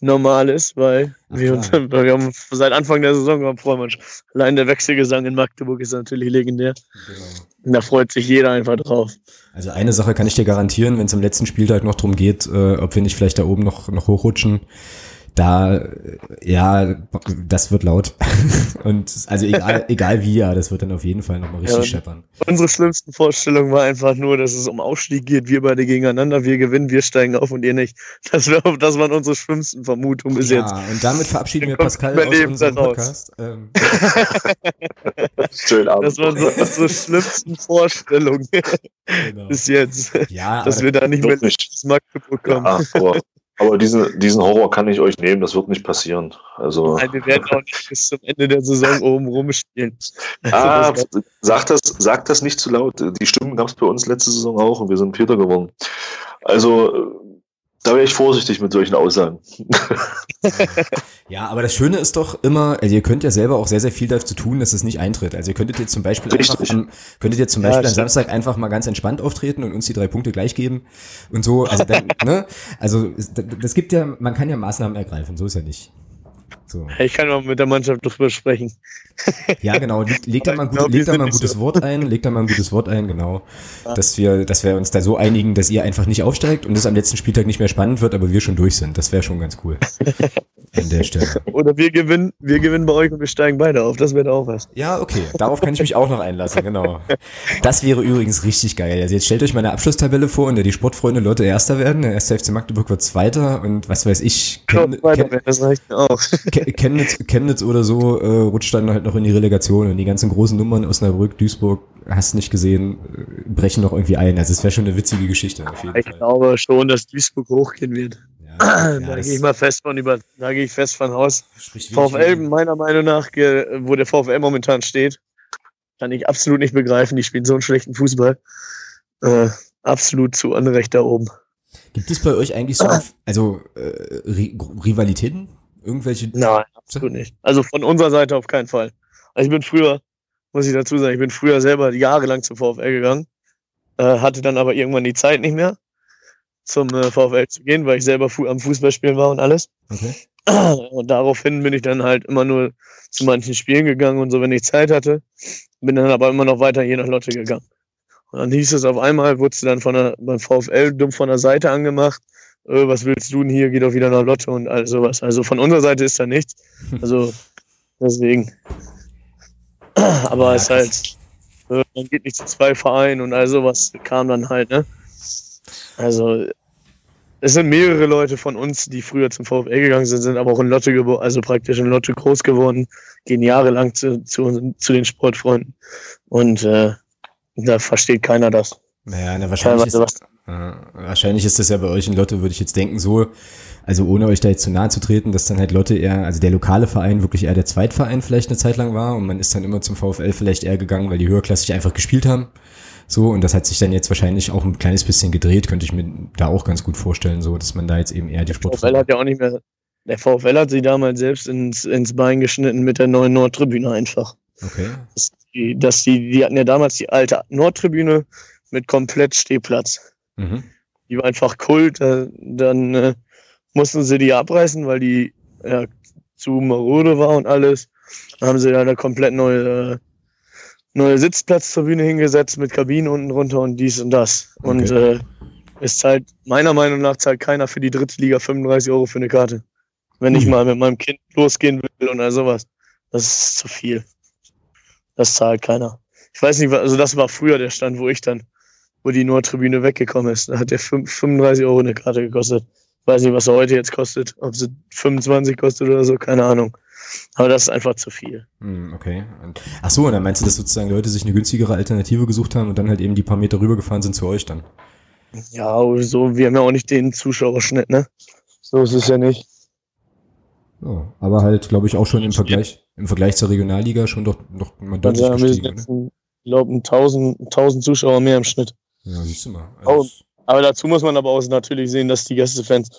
normal ist, weil wir, uns, wir haben seit Anfang der Saison wir uns. Allein der Wechselgesang in Magdeburg ist natürlich legendär. Genau. Da freut sich jeder einfach drauf. Also eine Sache kann ich dir garantieren, wenn es am letzten Spieltag noch darum geht, äh, ob wir nicht vielleicht da oben noch, noch hochrutschen da, ja, das wird laut. Und also egal, egal wie, ja, das wird dann auf jeden Fall nochmal richtig ja, scheppern. Unsere schlimmsten Vorstellung war einfach nur, dass es um Aufstieg geht, wir beide gegeneinander, wir gewinnen, wir steigen auf und ihr nicht. Das, wär, das waren unsere schlimmsten Vermutungen bis ja, jetzt. Ja, und damit verabschieden wir Pascal aus unserem Podcast. Ähm. Schön Abend. Das waren so unsere schlimmsten Vorstellungen genau. bis jetzt. Ja, dass wir da nicht mehr ins Magdeburg kommen. Ja, aber diesen, diesen Horror kann ich euch nehmen, das wird nicht passieren. Also, Nein, wir werden auch nicht bis zum Ende der Saison oben rumspielen. Ah, also das sag, das, sag das nicht zu laut. Die Stimmen gab es bei uns letzte Saison auch und wir sind Vierter geworden. Also da wäre ich vorsichtig mit solchen Aussagen. ja, aber das Schöne ist doch immer, also ihr könnt ja selber auch sehr, sehr viel dazu tun, dass es nicht eintritt. Also ihr könntet jetzt zum Beispiel Richtig. einfach am, könntet ihr zum Beispiel ja, am Samstag einfach mal ganz entspannt auftreten und uns die drei Punkte gleich geben und so. Also dann, ne? Also das gibt ja, man kann ja Maßnahmen ergreifen, so ist ja nicht. So. Ich kann auch mit der Mannschaft drüber sprechen. Ja, genau. Leg, leg da mal, gut, leg da mal ein gutes so. Wort ein, leg da mal ein gutes Wort ein, genau. Ja. Dass wir, dass wir uns da so einigen, dass ihr einfach nicht aufsteigt und es am letzten Spieltag nicht mehr spannend wird, aber wir schon durch sind. Das wäre schon ganz cool. An der Stelle. Oder wir gewinnen, wir gewinnen bei euch und wir steigen beide auf. Das wäre auch was. Ja, okay. Darauf kann ich mich auch noch einlassen, genau. Das wäre übrigens richtig geil. Also jetzt stellt euch mal eine Abschlusstabelle vor, in der die Sportfreunde Leute Erster werden. Der erste FC Magdeburg wird Zweiter und was weiß ich. Ken, Ken, das reicht auch. Chemnitz, Chemnitz oder so äh, rutscht dann halt noch in die Relegation und die ganzen großen Nummern Osnabrück, Duisburg, hast nicht gesehen, äh, brechen noch irgendwie ein. Also es wäre schon eine witzige Geschichte. ich Fall. glaube schon, dass Duisburg hochgehen wird. Ja, da gehe ich mal fest von über, da gehe ich fest von Haus. VfL, meiner Meinung nach, wo der VfL momentan steht, kann ich absolut nicht begreifen. Die spielen so einen schlechten Fußball. Äh, absolut zu Unrecht da oben. Gibt es bei euch eigentlich so, also äh, Rivalitäten Irgendwelche? Nein, absolut nicht. Also von unserer Seite auf keinen Fall. Also ich bin früher, muss ich dazu sagen, ich bin früher selber jahrelang zum VfL gegangen, äh, hatte dann aber irgendwann die Zeit nicht mehr, zum äh, VfL zu gehen, weil ich selber fu am Fußballspielen war und alles. Okay. Und daraufhin bin ich dann halt immer nur zu manchen Spielen gegangen und so, wenn ich Zeit hatte. Bin dann aber immer noch weiter hier nach Lotte gegangen. Und dann hieß es auf einmal, wurde du dann von der, beim VfL dumm von der Seite angemacht äh, was willst du denn hier, geh doch wieder nach Lotte und all sowas. Also von unserer Seite ist da nichts. Also deswegen. aber ja, es ist halt, äh, man geht nicht zu zwei Vereinen und all sowas kam dann halt, ne? Also, es sind mehrere Leute von uns, die früher zum VfL gegangen sind, sind aber auch in Lotte geboren, also praktisch in Lotte groß geworden, gehen jahrelang zu, zu, zu den Sportfreunden. Und äh, da versteht keiner das. Naja, na, wahrscheinlich, ist, äh, wahrscheinlich ist das ja bei euch in Lotte, würde ich jetzt denken, so, also ohne euch da jetzt zu nahe zu treten, dass dann halt Lotte eher, also der lokale Verein wirklich eher der Zweitverein vielleicht eine Zeit lang war und man ist dann immer zum VfL vielleicht eher gegangen, weil die höherklassig einfach gespielt haben. So, und das hat sich dann jetzt wahrscheinlich auch ein kleines bisschen gedreht, könnte ich mir da auch ganz gut vorstellen, so, dass man da jetzt eben eher die Sport. VfL hat ja auch nicht mehr, der VfL hat sie damals selbst ins, ins Bein geschnitten mit der neuen Nordtribüne einfach. Okay. Dass die, dass die, die hatten ja damals die alte Nordtribüne mit komplett Stehplatz. Mhm. Die war einfach Kult, dann äh, mussten sie die abreißen, weil die ja, zu marode war und alles. Dann haben sie da eine komplett neue, äh, neue Sitzplatztribüne hingesetzt mit Kabinen unten runter und dies und das. Okay. Und äh, es zahlt, meiner Meinung nach, zahlt keiner für die dritte Liga 35 Euro für eine Karte. Wenn ich mhm. mal mit meinem Kind losgehen will und all sowas. Das ist zu viel. Das zahlt keiner. Ich weiß nicht, also das war früher der Stand, wo ich dann, wo die Nordtribüne weggekommen ist. Da hat der 35 Euro eine Karte gekostet weiß nicht, was er heute jetzt kostet, ob sie 25 kostet oder so, keine Ahnung. Aber das ist einfach zu viel. Hm, okay. Ach so, und dann meinst du, dass sozusagen Leute sich eine günstigere Alternative gesucht haben und dann halt eben die paar Meter rübergefahren sind zu euch dann? Ja, so, wir haben ja auch nicht den Zuschauerschnitt, ne? So ist es ja nicht. Ja, aber halt, glaube ich, auch schon im Vergleich, im Vergleich zur Regionalliga schon doch, doch mal deutlich also, gestiegen, wir Ich glaube, 1000, 1000 Zuschauer mehr im Schnitt. Ja, siehst du mal. Also, aber dazu muss man aber auch natürlich sehen, dass die Gästefans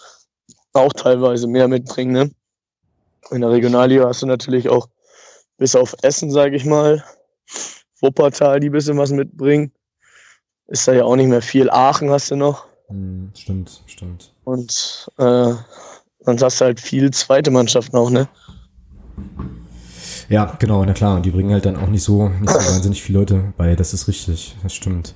auch teilweise mehr mitbringen. Ne? In der Regionalliga hast du natürlich auch bis auf Essen, sage ich mal, Wuppertal, die ein bisschen was mitbringen. Ist da ja auch nicht mehr viel. Aachen hast du noch. Hm, stimmt, stimmt. Und äh, sonst hast du halt viel zweite Mannschaften auch, ne? Ja, genau, na klar. Und die bringen halt dann auch nicht so, nicht so wahnsinnig viele Leute bei. Das ist richtig, das stimmt.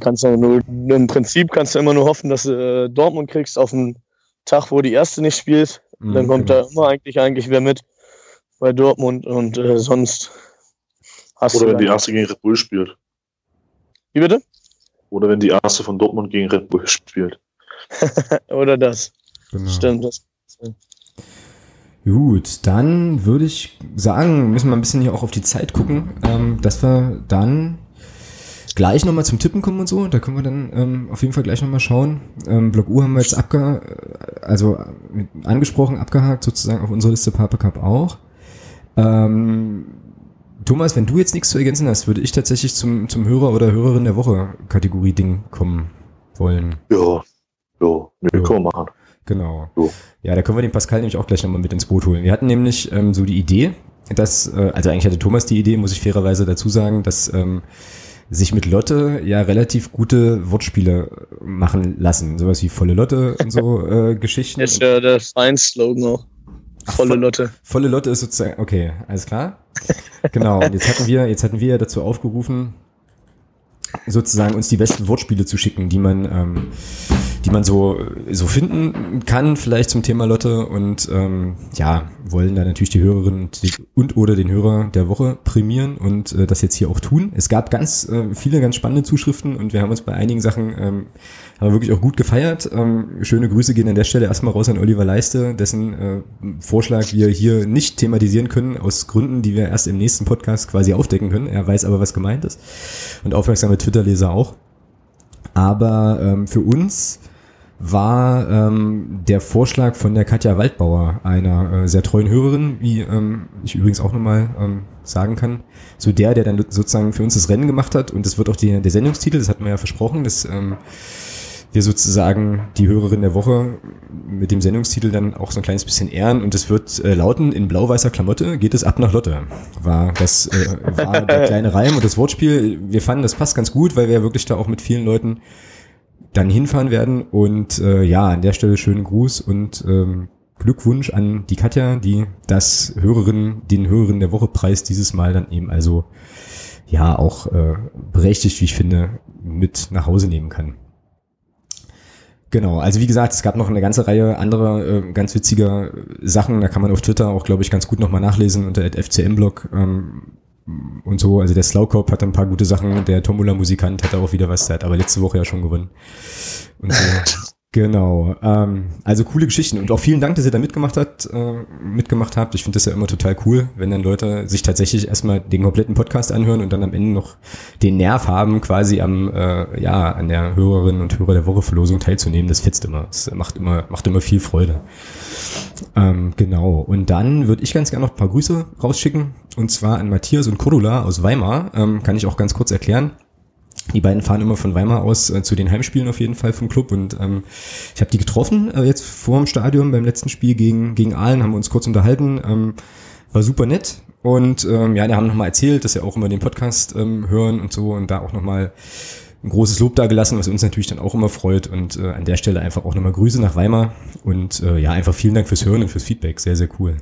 Kannst du nur, Im Prinzip kannst du immer nur hoffen, dass du äh, Dortmund kriegst auf den Tag, wo die erste nicht spielt. Mhm, dann kommt genau. da immer eigentlich eigentlich wer mit bei Dortmund und äh, sonst hast Oder wenn die erste gegen Red Bull spielt. Wie bitte? Oder wenn die erste von Dortmund gegen Red Bull spielt. Oder das. Genau. Stimmt, das. Gut, dann würde ich sagen, müssen wir ein bisschen hier auch auf die Zeit gucken, ähm, dass wir dann gleich nochmal zum Tippen kommen und so. Da können wir dann ähm, auf jeden Fall gleich nochmal schauen. Ähm, Block U haben wir jetzt abge also angesprochen, abgehakt sozusagen auf unserer Liste Papa Cup auch. Ähm, Thomas, wenn du jetzt nichts zu ergänzen hast, würde ich tatsächlich zum, zum Hörer oder Hörerin der Woche Kategorie Ding kommen wollen. Ja, ja, nee, können wir machen. Genau. Ja, da können wir den Pascal nämlich auch gleich nochmal mit ins Boot holen. Wir hatten nämlich ähm, so die Idee, dass, äh, also eigentlich hatte Thomas die Idee, muss ich fairerweise dazu sagen, dass ähm, sich mit Lotte ja relativ gute Wortspiele machen lassen. Sowas wie volle Lotte und so äh, Geschichten. Das ist ja der Vereinslogan auch. Volle Ach, Lotte. Volle Lotte ist sozusagen, okay, alles klar. genau, und jetzt hatten wir, jetzt hatten wir dazu aufgerufen, sozusagen uns die besten Wortspiele zu schicken, die man ähm, die man so, so finden kann, vielleicht zum Thema Lotte. Und ähm, ja, wollen da natürlich die Hörerin und, oder den Hörer der Woche prämieren und äh, das jetzt hier auch tun. Es gab ganz äh, viele ganz spannende Zuschriften und wir haben uns bei einigen Sachen ähm, haben wir wirklich auch gut gefeiert. Ähm, schöne Grüße gehen an der Stelle erstmal raus an Oliver Leiste, dessen äh, Vorschlag wir hier nicht thematisieren können, aus Gründen, die wir erst im nächsten Podcast quasi aufdecken können. Er weiß aber, was gemeint ist. Und aufmerksame Twitter-Leser auch. Aber ähm, für uns war ähm, der Vorschlag von der Katja Waldbauer, einer äh, sehr treuen Hörerin, wie ähm, ich übrigens auch nochmal ähm, sagen kann, so der, der dann sozusagen für uns das Rennen gemacht hat und das wird auch die, der Sendungstitel, das hatten wir ja versprochen, dass ähm, wir sozusagen die Hörerin der Woche mit dem Sendungstitel dann auch so ein kleines bisschen ehren und es wird äh, lauten, in blau-weißer Klamotte geht es ab nach Lotte. War das äh, war der kleine Reim und das Wortspiel. Wir fanden, das passt ganz gut, weil wir wirklich da auch mit vielen Leuten dann hinfahren werden. Und äh, ja, an der Stelle schönen Gruß und ähm, Glückwunsch an die Katja, die das Hörerin, den Hörerin der Woche Preis dieses Mal dann eben also ja auch äh, berechtigt, wie ich finde, mit nach Hause nehmen kann. Genau, also wie gesagt, es gab noch eine ganze Reihe anderer äh, ganz witziger Sachen. Da kann man auf Twitter auch, glaube ich, ganz gut nochmal nachlesen unter FCM-Blog. Ähm, und so. Also der Slaukop hat ein paar gute Sachen, der Tomula Musikant hat auch wieder was, der hat aber letzte Woche ja schon gewonnen. Und so. Genau. Ähm, also coole Geschichten und auch vielen Dank, dass ihr da mitgemacht habt, äh, mitgemacht habt. Ich finde das ja immer total cool, wenn dann Leute sich tatsächlich erstmal den kompletten Podcast anhören und dann am Ende noch den Nerv haben, quasi am äh, ja an der Hörerinnen und Hörer der Woche Verlosung teilzunehmen. Das fetzt immer. Das macht immer macht immer viel Freude. Ähm, genau. Und dann würde ich ganz gerne noch ein paar Grüße rausschicken und zwar an Matthias und Cordula aus Weimar. Ähm, kann ich auch ganz kurz erklären. Die beiden fahren immer von Weimar aus äh, zu den Heimspielen auf jeden Fall vom Club. Und ähm, ich habe die getroffen äh, jetzt vor dem Stadion beim letzten Spiel gegen, gegen Aalen, haben wir uns kurz unterhalten, ähm, war super nett. Und ähm, ja, die haben nochmal erzählt, dass sie auch immer den Podcast ähm, hören und so und da auch nochmal ein großes Lob da gelassen, was uns natürlich dann auch immer freut. Und äh, an der Stelle einfach auch nochmal Grüße nach Weimar. Und äh, ja, einfach vielen Dank fürs Hören und fürs Feedback, sehr, sehr cool.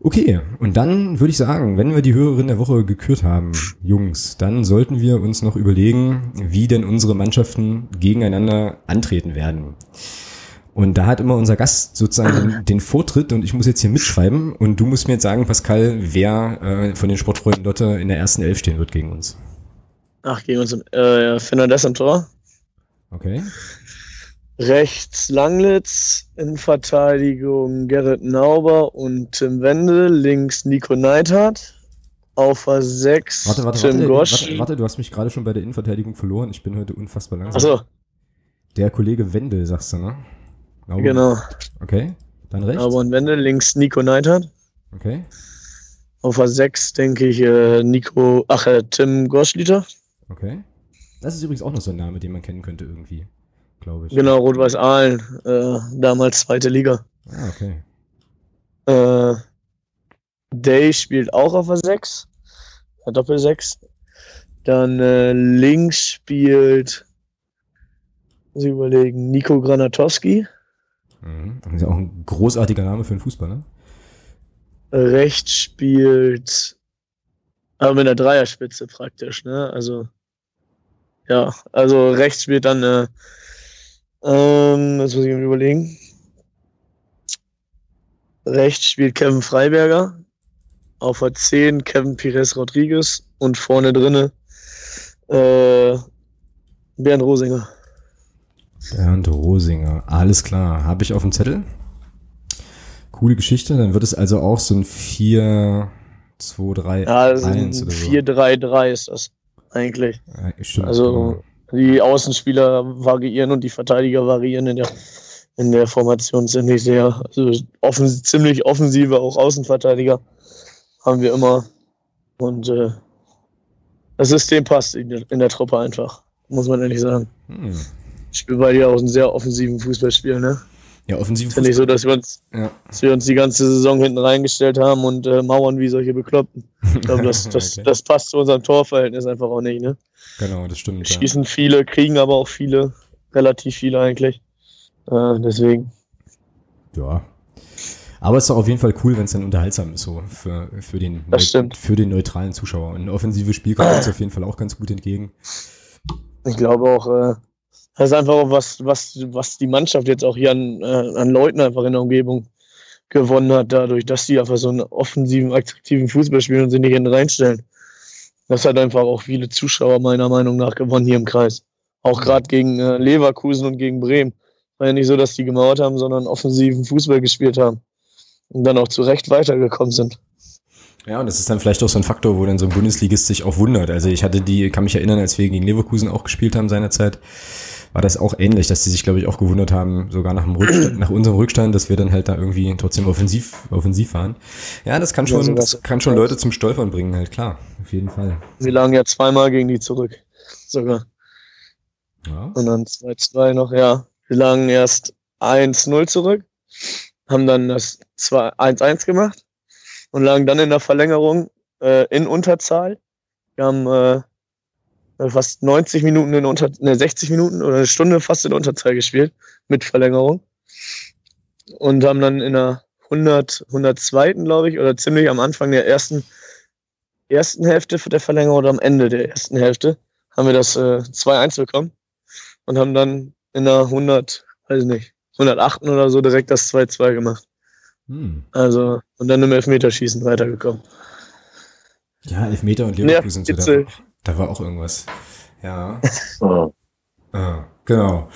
Okay, und dann würde ich sagen, wenn wir die Hörerin der Woche gekürt haben, Jungs, dann sollten wir uns noch überlegen, wie denn unsere Mannschaften gegeneinander antreten werden. Und da hat immer unser Gast sozusagen den, Vortritt und ich muss jetzt hier mitschreiben und du musst mir jetzt sagen, Pascal, wer äh, von den Sportfreunden Lotte in der ersten Elf stehen wird gegen uns. Ach, gegen uns. Äh, Fernandes am Tor. Okay. Rechts Langlitz, in Verteidigung Gerrit Nauber und Tim Wendel, links Nico Neidhardt, auf der 6 Warte, warte, Tim warte, Gosch. warte, warte, du hast mich gerade schon bei der Innenverteidigung verloren. Ich bin heute unfassbar langsam. Achso, Der Kollege Wendel, sagst du, ne? Glaube. genau. Okay, dann rechts. Nauber und Wendel, links Nico Neidhardt. Okay. Auf der 6 denke ich äh, Nico, ach, äh, Tim Goschliter. Okay. Das ist übrigens auch noch so ein Name, den man kennen könnte irgendwie, glaube ich. Genau, Rot-Weiß Aalen, äh, damals zweite Liga. Ah, okay. Äh, Day spielt auch auf der 6. äh, Doppel 6. Dann äh, links spielt, muss ich überlegen, Nico Granatowski. Mhm. Das ist ja auch ein großartiger Name für einen Fußball, ne? Rechts spielt, aber mit der Dreierspitze praktisch, ne? Also, ja, also rechts spielt dann, äh, ähm, jetzt muss ich mir überlegen. Rechts spielt Kevin Freiberger. Auf der 10 Kevin Pires Rodriguez und vorne drinne äh, Bernd Rosinger. Bernd Rosinger. Alles klar. Habe ich auf dem Zettel. Coole Geschichte. Dann wird es also auch so ein 4, 2, 3, Ja, also 1 oder so. 4-3-3 ist das eigentlich. Ja, stimmt. Also genau. Die Außenspieler variieren und die Verteidiger variieren in der, in der Formation ziemlich sehr. Also offen, ziemlich offensive, auch Außenverteidiger haben wir immer. Und äh, das System passt in der, in der Truppe einfach, muss man ehrlich sagen. Hm. Ich spiele bei dir auch einen sehr offensiven Fußballspiel, ne? Ja, offensiv. Ist ja nicht so, dass wir uns, Ja. dass wir uns die ganze Saison hinten reingestellt haben und äh, mauern wie solche Bekloppten. Ich glaube, das, das, Okay. das passt zu unserem Torverhältnis einfach auch nicht, ne? Genau, das stimmt. Ja. Schießen viele, kriegen aber auch viele, relativ viele eigentlich. Äh, deswegen. ja. Aber es ist doch auf jeden Fall cool, wenn es dann unterhaltsam ist, so für, für, den, für den neutralen Zuschauer. Und ein offensives Spiel kommt uns auf jeden Fall auch ganz gut entgegen. Ich glaube auch, äh, das ist einfach auch was, was, was die Mannschaft jetzt auch hier an, äh, an Leuten einfach in der Umgebung gewonnen hat, dadurch, dass die einfach so einen offensiven, attraktiven Fußball spielen und sich nicht hinten reinstellen. Das hat einfach auch viele Zuschauer meiner Meinung nach gewonnen hier im Kreis. Auch gerade gegen äh, Leverkusen und gegen Bremen. War ja nicht so, dass die gemauert haben, sondern offensiven Fußball gespielt haben. Und dann auch zu Recht weitergekommen sind. Ja, und das ist dann vielleicht auch so ein Faktor, wo dann so ein Bundesligist sich auch wundert. Also ich hatte die, kann mich erinnern, als wir gegen Leverkusen auch gespielt haben seinerzeit, war das auch ähnlich, dass die sich, glaube ich, auch gewundert haben, sogar nach, Rückstand, nach unserem Rückstand, dass wir dann halt da irgendwie trotzdem offensiv, offensiv waren. Ja, das kann schon, das kann schon Leute zum Stolpern bringen, halt klar. Auf jeden Fall. Wir lagen ja zweimal gegen die zurück. Sogar. Ja. Und dann 2-2 noch, ja. Wir lagen erst 1-0 zurück, haben dann das 2 1-1 gemacht und lagen dann in der Verlängerung äh, in Unterzahl. Wir haben äh, fast 90 Minuten in Unter ne, 60 Minuten oder eine Stunde fast in Unterzahl gespielt mit Verlängerung und haben dann in der 100 102. glaube ich oder ziemlich am Anfang der ersten ersten Hälfte der Verlängerung oder am Ende der ersten Hälfte haben wir das äh, 2-1 bekommen und haben dann in der 100, weiß ich nicht, 108. oder so direkt das 2-2 gemacht. Hm. Also, und dann im Elfmeterschießen weitergekommen. Ja, Elfmeter und Leverkusen. Ja, da, war, da war auch irgendwas. Ja. oh. ah, genau.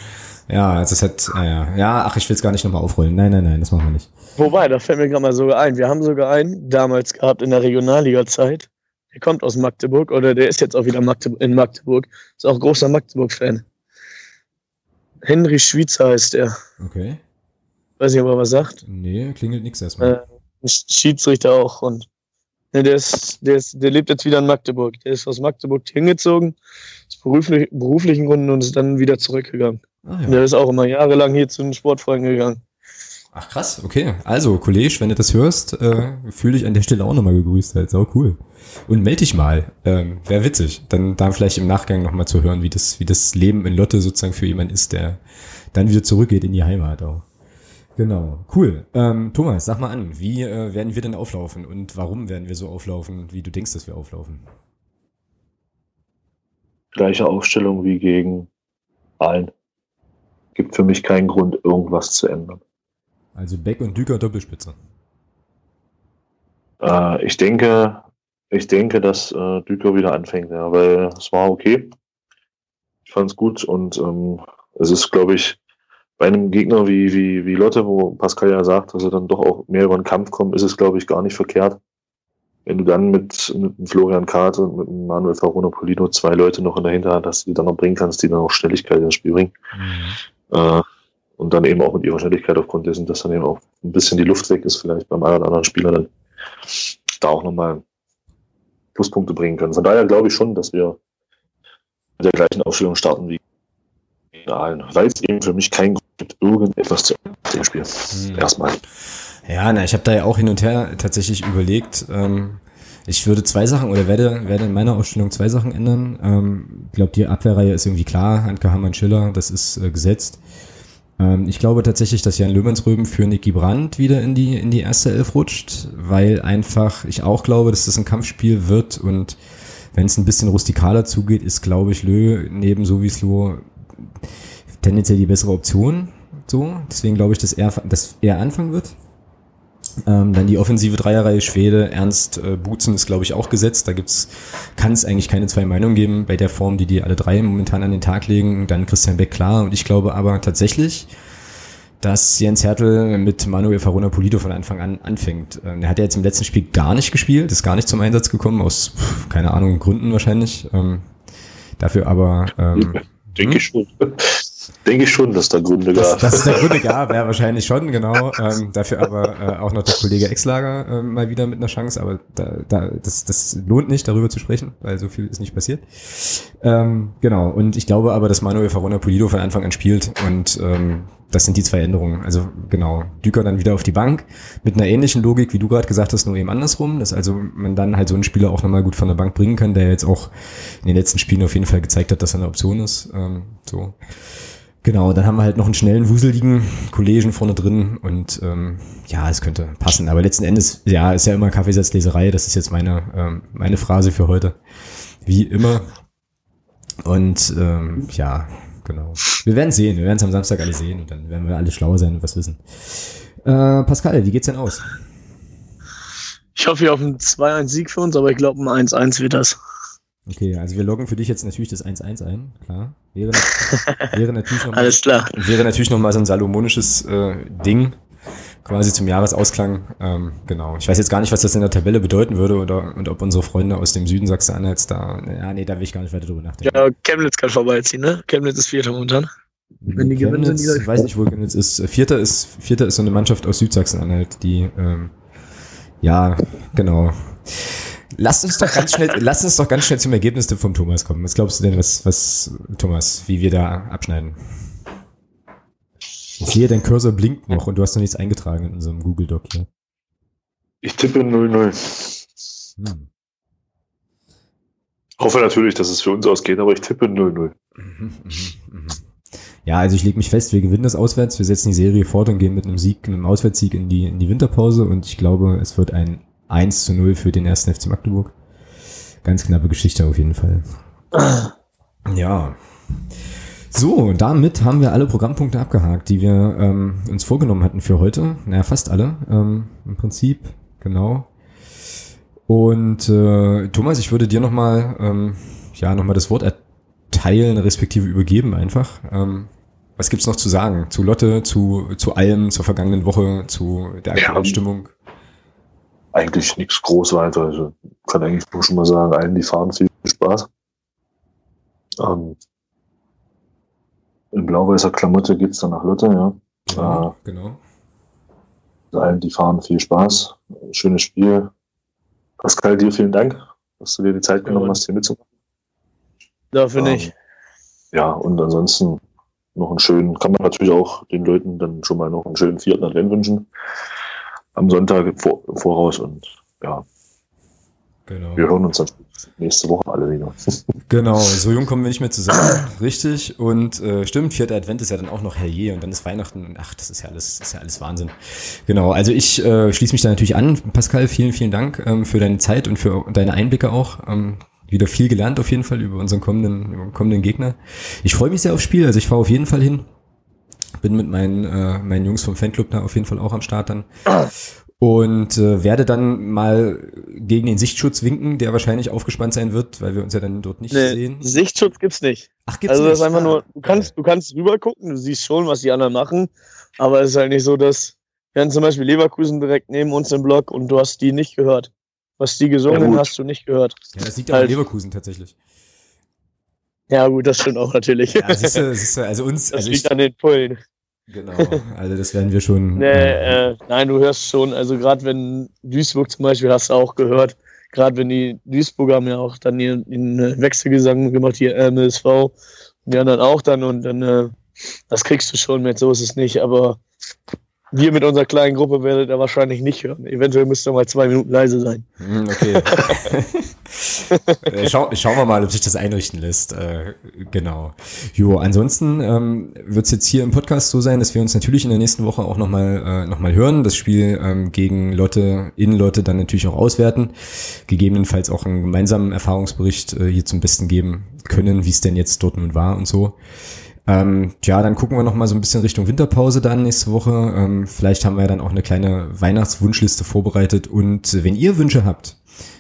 Ja, also es hat, ah ja, ja, ach, ich will es gar nicht nochmal aufrollen. Nein, nein, nein, das machen wir nicht. Wobei, da fällt mir gerade mal sogar ein. Wir haben sogar einen damals gehabt in der Regionalliga-Zeit. Der kommt aus Magdeburg oder der ist jetzt auch wieder in Magdeburg. Ist auch großer Magdeburg-Fan. Henry Schweizer heißt er. Okay. Weiß nicht, ob er was sagt. Nee, klingelt nichts erstmal. Äh, Schiedsrichter auch. Und ne, der, ist, der, ist, der lebt jetzt wieder in Magdeburg. Der ist aus Magdeburg hingezogen, aus beruflich, beruflichen Gründen und ist dann wieder zurückgegangen. Ah, ja. Der ist auch immer jahrelang hier zu den Sportfreunden gegangen. Ach krass, okay. Also, Kollege, wenn du das hörst, äh, fühle ich an der Stelle auch nochmal gegrüßt. Halt. Sau cool. Und melde dich mal. Ähm, Wäre witzig. Dann da vielleicht im Nachgang nochmal zu hören, wie das, wie das Leben in Lotte sozusagen für jemanden ist, der dann wieder zurückgeht in die Heimat auch. Genau, cool. Ähm, Thomas, sag mal an, wie äh, werden wir denn auflaufen und warum werden wir so auflaufen, wie du denkst, dass wir auflaufen? Gleiche Aufstellung wie gegen allen. Gibt für mich keinen Grund, irgendwas zu ändern. Also Beck und Düker Doppelspitze. Äh, ich denke, ich denke, dass äh, Düker wieder anfängt, ja, weil es war okay. Ich fand es gut und ähm, es ist, glaube ich, bei einem Gegner wie, wie, wie Lotte, wo Pascal ja sagt, dass er dann doch auch mehr über den Kampf kommt, ist es, glaube ich, gar nicht verkehrt. Wenn du dann mit, mit Florian Karte und mit Manuel Farona Polino zwei Leute noch in der Hinterhand hast, die du dann noch bringen kannst, die dann auch Schnelligkeit ins Spiel bringen. Mhm. Äh, und dann eben auch mit ihrer Schnelligkeit aufgrund dessen, dass dann eben auch ein bisschen die Luft weg ist, vielleicht beim einen oder anderen Spieler dann da auch nochmal Pluspunkte bringen können. Von daher glaube ich schon, dass wir mit der gleichen Aufstellung starten wie allen, weil es eben für mich kein Grund gibt, irgendetwas zu dem Spiel. Hm. Erstmal. Ja, na, ich habe da ja auch hin und her tatsächlich überlegt. Ähm, ich würde zwei Sachen oder werde, werde in meiner Ausstellung zwei Sachen ändern. Ähm, ich glaube, die Abwehrreihe ist irgendwie klar. Handke, Hamann, Schiller, das ist äh, gesetzt. Ähm, ich glaube tatsächlich, dass Jan Löwensröben für Niki Brandt wieder in die, in die erste Elf rutscht, weil einfach ich auch glaube, dass das ein Kampfspiel wird und wenn es ein bisschen rustikaler zugeht, ist, glaube ich, Lö neben Sowieslo tendenziell die bessere Option. So, deswegen glaube ich, dass er, dass er anfangen wird. Ähm, dann die offensive Dreierreihe Schwede, Ernst, äh, Butzen ist, glaube ich, auch gesetzt. Da gibt's, kann es eigentlich keine zwei Meinungen geben bei der Form, die die alle drei momentan an den Tag legen. Dann Christian Beck, klar. Und ich glaube aber tatsächlich, dass Jens Hertel mit Manuel Farona Polito von Anfang an anfängt. Ähm, er hat ja jetzt im letzten Spiel gar nicht gespielt, ist gar nicht zum Einsatz gekommen, aus, keine Ahnung, Gründen wahrscheinlich. Ähm, dafür aber... Ähm, Denke ich schon. Denke ich schon, dass da Gründe gab. Dass es da Gründe gab, ja, wahrscheinlich schon, genau. Ähm, dafür aber äh, auch noch der Kollege Exlager äh, mal wieder mit einer Chance, aber da, da, das, das lohnt nicht, darüber zu sprechen, weil so viel ist nicht passiert. Ähm, genau, und ich glaube aber, dass Manuel Farona Polido von Anfang an spielt und ähm, das sind die zwei Änderungen. Also genau, Düker dann wieder auf die Bank mit einer ähnlichen Logik, wie du gerade gesagt hast, nur eben andersrum, dass also man dann halt so einen Spieler auch nochmal gut von der Bank bringen kann, der jetzt auch in den letzten Spielen auf jeden Fall gezeigt hat, dass er eine Option ist. Ähm, so. Genau, dann haben wir halt noch einen schnellen, wuseligen Kollegen vorne drin und ähm, ja, es könnte passen. Aber letzten Endes, ja, ist ja immer Kaffeesatzleserei. Das ist jetzt meine, ähm, meine Phrase für heute. Wie immer. Und ähm, ja, genau. Wir werden sehen. Wir werden es am Samstag alle sehen und dann werden wir alle schlauer sein und was wissen. Äh, Pascal, wie geht's denn aus? Ich hoffe hier auf einen 2-1-Sieg für uns, aber ich glaube, ein 1-1 wird das. Okay, also wir loggen für dich jetzt natürlich das 1-1 ein, klar. Wäre, wäre natürlich noch mal, Alles klar. Wäre natürlich noch mal so ein salomonisches äh, Ding, quasi zum Jahresausklang. Ähm, genau. Ich weiß jetzt gar nicht, was das in der Tabelle bedeuten würde oder und ob unsere Freunde aus dem Süden Sachsen-Anhalts da. Ja, nee, da will ich gar nicht weiter drüber nachdenken. Ja, Chemnitz kann vorbeiziehen, ne? Chemnitz ist Vierter momentan. Wenn die Chemnitz, gewinnen, sind die weiß nicht, wo Chemnitz ist. Vierter ist Vierter ist so eine Mannschaft aus Südsachsen-Anhalt, die ähm, ja, genau. Lasst uns doch ganz schnell, lasst uns doch ganz schnell zum Ergebnis vom Thomas kommen. Was glaubst du denn, was, was, Thomas, wie wir da abschneiden? Ich sehe, dein Cursor blinkt noch und du hast noch nichts eingetragen in unserem Google Doc hier. Ich tippe 0-0. Hm. Hoffe natürlich, dass es für uns ausgeht, aber ich tippe 0-0. Mhm, mh, mh. Ja, also ich lege mich fest, wir gewinnen das auswärts, wir setzen die Serie fort und gehen mit einem Sieg, einem Auswärtssieg in die, in die Winterpause und ich glaube, es wird ein 1 zu 0 für den ersten FC Magdeburg. Ganz knappe Geschichte auf jeden Fall. Ja. So, damit haben wir alle Programmpunkte abgehakt, die wir ähm, uns vorgenommen hatten für heute. Naja, fast alle ähm, im Prinzip, genau. Und äh, Thomas, ich würde dir nochmal ähm, ja, noch das Wort erteilen, respektive übergeben einfach. Ähm, was gibt's noch zu sagen? Zu Lotte, zu, zu allem, zur vergangenen Woche, zu der aktuellen ja, Stimmung? Eigentlich nichts groß weiter. Also kann eigentlich nur schon mal sagen, allen, die fahren, viel Spaß. Ähm, in blau-weißer Klamotte geht's dann nach Lotte, ja. Ja, äh, genau. Allen, die fahren, viel Spaß. Schönes Spiel. Pascal, dir vielen Dank, dass du dir die Zeit genommen hast, hier mitzumachen. Dafür ähm, nicht. Ja, und ansonsten noch einen schönen, kann man natürlich auch den Leuten dann schon mal noch einen schönen vierten Advent wünschen. Am Sonntag im Voraus und ja. Genau. Wir hören uns dann nächste Woche alle wieder. Genau, so jung kommen wir nicht mehr zusammen, richtig. Und äh, stimmt, vierter Advent ist ja dann auch noch herrje und dann ist Weihnachten. Ach, das ist ja alles, ist ja alles Wahnsinn. Genau, also ich äh, schließe mich da natürlich an. Pascal, vielen, vielen Dank ähm, für deine Zeit und für deine Einblicke auch. Ähm, wieder viel gelernt auf jeden Fall über unseren kommenden, über kommenden Gegner. Ich freue mich sehr aufs Spiel, also ich fahre auf jeden Fall hin. Bin mit meinen, äh, meinen Jungs vom Fanclub da auf jeden Fall auch am Start dann. Und äh, werde dann mal gegen den Sichtschutz winken, der wahrscheinlich aufgespannt sein wird, weil wir uns ja dann dort nicht nee, sehen. Sichtschutz gibt's nicht. Ach, gibt's also nicht? das ist einfach nur, du kannst, du kannst rüber gucken, du siehst schon, was die anderen machen, aber es ist halt nicht so, dass wir haben zum Beispiel Leverkusen direkt neben uns im Block und du hast die nicht gehört. Was die gesungen ja, hast du nicht gehört. Ja, das liegt halt. an Leverkusen tatsächlich. Ja, gut, das stimmt auch natürlich. Ja, siehst du, siehst du, also uns. Das also liegt ich, an den Pullen. Genau, also das werden wir schon. Nee, äh, nein, du hörst schon, also gerade wenn Duisburg zum Beispiel hast du auch gehört, gerade wenn die Duisburger haben ja auch dann ihren, Wechselgesang gemacht, hier MSV und die anderen auch dann und dann, äh, das kriegst du schon mit, so ist es nicht, aber wir mit unserer kleinen Gruppe werdet ihr wahrscheinlich nicht hören. Eventuell müsst ihr mal zwei Minuten leise sein. Hm, okay. Äh, schau, schauen wir mal, ob sich das einrichten lässt. Äh, genau. Jo, ansonsten ähm, wird es jetzt hier im Podcast so sein, dass wir uns natürlich in der nächsten Woche auch nochmal äh, noch hören. Das Spiel ähm, gegen Lotte, in Lotte dann natürlich auch auswerten. Gegebenenfalls auch einen gemeinsamen Erfahrungsbericht äh, hier zum Besten geben können, wie es denn jetzt dort nun war und so. Ähm, ja, dann gucken wir noch mal so ein bisschen Richtung Winterpause dann nächste Woche. Ähm, vielleicht haben wir dann auch eine kleine Weihnachtswunschliste vorbereitet. Und wenn ihr Wünsche habt,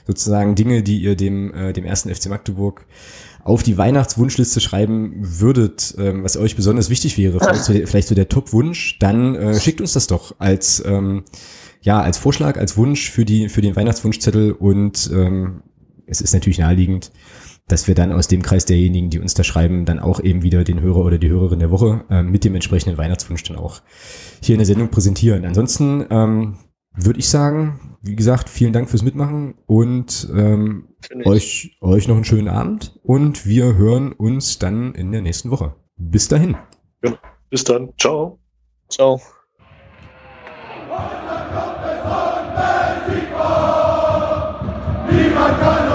sozusagen Dinge, die ihr dem, äh, dem ersten FC Magdeburg auf die Weihnachtswunschliste schreiben würdet, ähm, was euch besonders wichtig wäre, vielleicht so, vielleicht so der Top-Wunsch, dann äh, schickt uns das doch als ähm, ja als Vorschlag, als Wunsch für die für den Weihnachtswunschzettel und ähm, es ist natürlich naheliegend, dass wir dann aus dem Kreis derjenigen, die uns da schreiben, dann auch eben wieder den Hörer oder die Hörerin der Woche äh, mit dem entsprechenden Weihnachtswunsch dann auch hier in der Sendung präsentieren. Ansonsten ähm, würde ich sagen, wie gesagt, vielen Dank fürs Mitmachen und ähm, euch, euch noch einen schönen Abend und wir hören uns dann in der nächsten Woche. Bis dahin. Ja, bis dann. Ciao. Ciao. Niemand kann